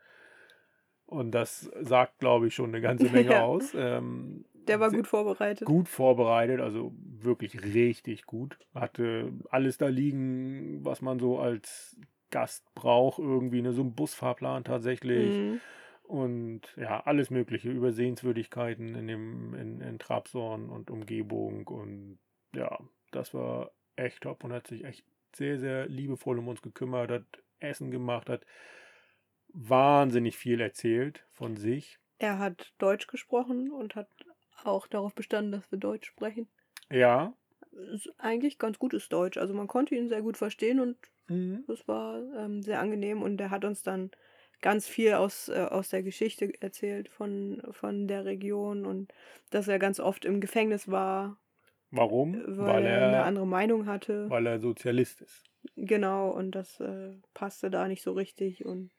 Und das sagt, glaube ich, schon eine ganze Menge Ja. aus. Ähm, Der war gut vorbereitet. gut vorbereitet, also wirklich richtig gut. Hatte alles da liegen, was man so als Gast braucht, irgendwie, ne, so ein Busfahrplan tatsächlich. Mhm. Und ja, alles mögliche, über Sehenswürdigkeiten in dem, in, in Trabzon und Umgebung. Und ja, das war echt top und hat sich echt sehr, sehr liebevoll um uns gekümmert, hat Essen gemacht, hat wahnsinnig viel erzählt von sich. Er hat Deutsch gesprochen und hat auch darauf bestanden, dass wir Deutsch sprechen. Ja. Eigentlich ganz gutes Deutsch. Also man konnte ihn sehr gut verstehen und Mhm. das war ähm, sehr angenehm. Und er hat uns dann ganz viel aus, äh, aus der Geschichte erzählt von, von der Region und dass er ganz oft im Gefängnis war, Warum? weil, er eine andere Meinung hatte. weil er Sozialist ist. Genau, und das äh, passte da nicht so richtig. Und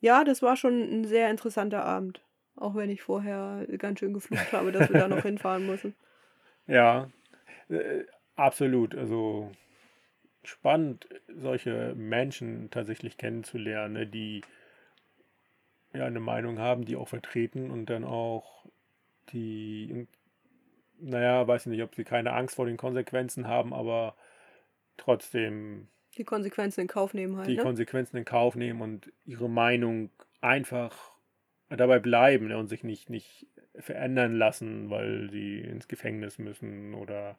ja, das war schon ein sehr interessanter Abend. Auch wenn ich vorher ganz schön geflucht habe, dass wir da noch hinfahren müssen. Ja, äh, absolut. Also spannend, solche Menschen tatsächlich kennenzulernen, ne, die ja eine Meinung haben, die auch vertreten und dann auch die, naja, weiß nicht, ob sie keine Angst vor den Konsequenzen haben, aber trotzdem Die Konsequenzen in Kauf nehmen halt. die ne? Konsequenzen in Kauf nehmen und ihre Meinung einfach dabei bleiben ne, und sich nicht, nicht verändern lassen, weil sie ins Gefängnis müssen oder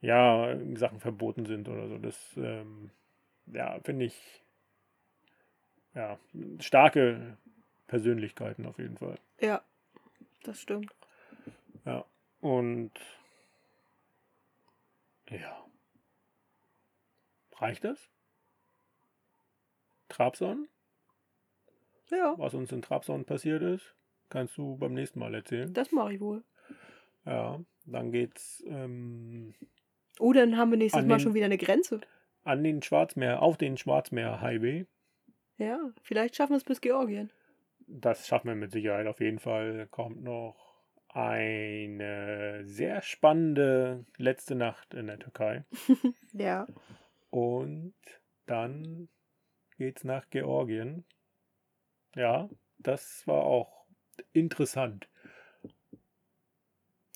ja, Sachen verboten sind oder so. Das ähm, ja, finde ich ja, starke Persönlichkeiten auf jeden Fall. Ja, das stimmt. Ja. Und ja. Reicht das? Trabzon? Ja, was uns in Trabzon passiert ist, kannst du beim nächsten Mal erzählen. das mache ich wohl. Ja, dann geht's ähm, Oh, dann haben wir nächstes Mal den- schon wieder eine Grenze. an den Schwarzmeer, auf den Schwarzmeer-Highway. Ja, vielleicht schaffen wir es bis Georgien. Das schaffen wir mit Sicherheit auf jeden Fall. Kommt noch eine sehr spannende letzte Nacht in der Türkei. Ja. Und dann geht's nach Georgien. Ja, das war auch interessant.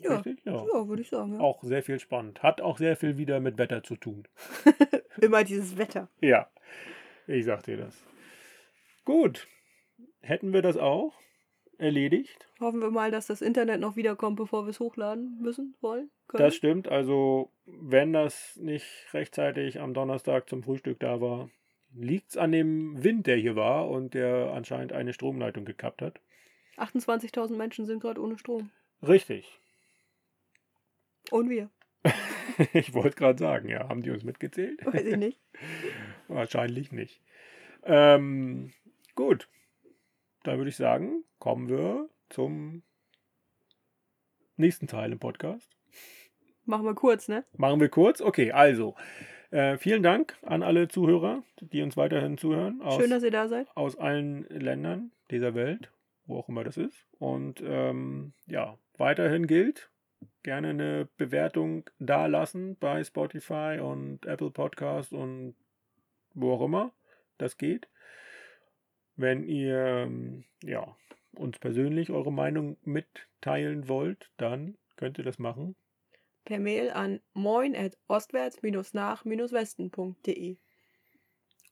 Ja, Richtig? Ja. ja würde ich sagen. Ja. Auch sehr viel spannend. Hat auch sehr viel wieder mit Wetter zu tun. Immer dieses Wetter. Ja, ich sag dir das. Gut, hätten wir das auch erledigt. Hoffen wir mal, dass das Internet noch wiederkommt, bevor wir es hochladen müssen, wollen, können. Das stimmt. Also, wenn das nicht rechtzeitig am Donnerstag zum Frühstück da war, liegt es an dem Wind, der hier war und der anscheinend eine Stromleitung gekappt hat. 28.000 Menschen sind gerade ohne Strom. Richtig. Und wir. Ich wollte gerade sagen, ja, haben die uns mitgezählt? Weiß ich nicht. Wahrscheinlich nicht. Ähm, gut. Dann würde ich sagen, kommen wir zum nächsten Teil im Podcast. Machen wir kurz, ne? Machen wir kurz. Okay, also. Äh, vielen Dank an alle Zuhörer, die uns weiterhin zuhören. Aus, Schön, dass ihr da seid. aus allen Ländern dieser Welt, wo auch immer das ist. Und ähm, ja, weiterhin gilt, gerne eine Bewertung da lassen bei Spotify und Apple Podcast und wo auch immer das geht. Wenn ihr ähm, ja, uns persönlich eure Meinung mitteilen wollt, dann könnt ihr das machen. Per Mail an moin at ostwärts-nach-westen.de.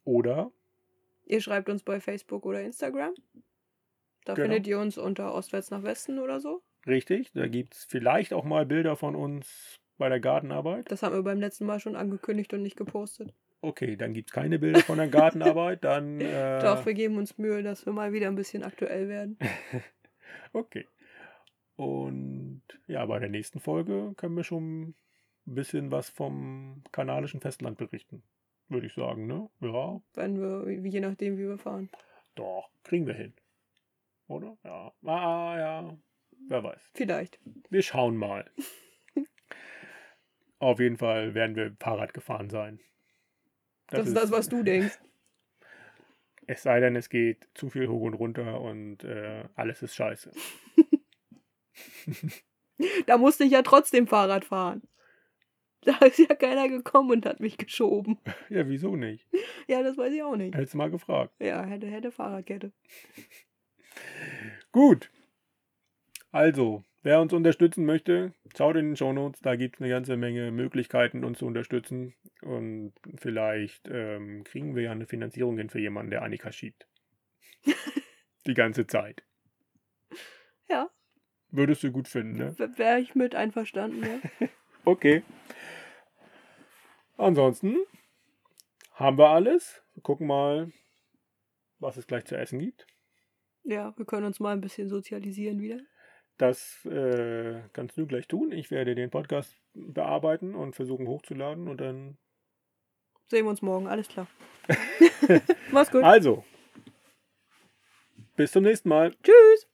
Oder Ihr schreibt uns bei Facebook oder Instagram. Da Genau. findet ihr uns unter Ostwärts nach Westen oder so. Richtig, da gibt es vielleicht auch mal Bilder von uns bei der Gartenarbeit. Das haben wir beim letzten Mal schon angekündigt und nicht gepostet. Okay, dann gibt es keine Bilder von der Gartenarbeit. Dann. Äh, Doch, wir geben uns Mühe, dass wir mal wieder ein bisschen aktuell werden. Okay. Und ja, bei der nächsten Folge können wir schon ein bisschen was vom kanadischen Festland berichten. Würde ich sagen, ne? Ja, Wenn wir, je nachdem, wie wir fahren. doch, kriegen wir hin. Oder? Ja. Ah, ja. Wer weiß. Vielleicht. Wir schauen mal. Auf jeden Fall werden wir Fahrrad gefahren sein. Das, ist das, was du denkst. Es sei denn, es geht zu viel hoch und runter und äh, alles ist scheiße. Da musste ich ja trotzdem Fahrrad fahren. Da ist ja keiner gekommen und hat mich geschoben. Ja, wieso nicht? Ja, das weiß ich auch nicht. Hättest du mal gefragt. Ja, hätte, hätte Fahrradkette. Gut. Also, wer uns unterstützen möchte, schaut in den Shownotes. Da gibt es eine ganze Menge Möglichkeiten, uns zu unterstützen. Und vielleicht ähm, kriegen wir ja eine Finanzierung hin für jemanden, der Annika schiebt. Die ganze Zeit. Ja, Würdest du gut finden, ne? wäre ich mit einverstanden, ja. Okay. Ansonsten haben wir alles. Wir gucken mal, was es gleich zu essen gibt. Ja, wir können uns mal ein bisschen sozialisieren wieder. Das äh, kannst du gleich tun. Ich werde den Podcast bearbeiten und versuchen hochzuladen und dann. Sehen wir uns morgen, alles klar. Mach's gut. Also, Bis zum nächsten Mal. Tschüss!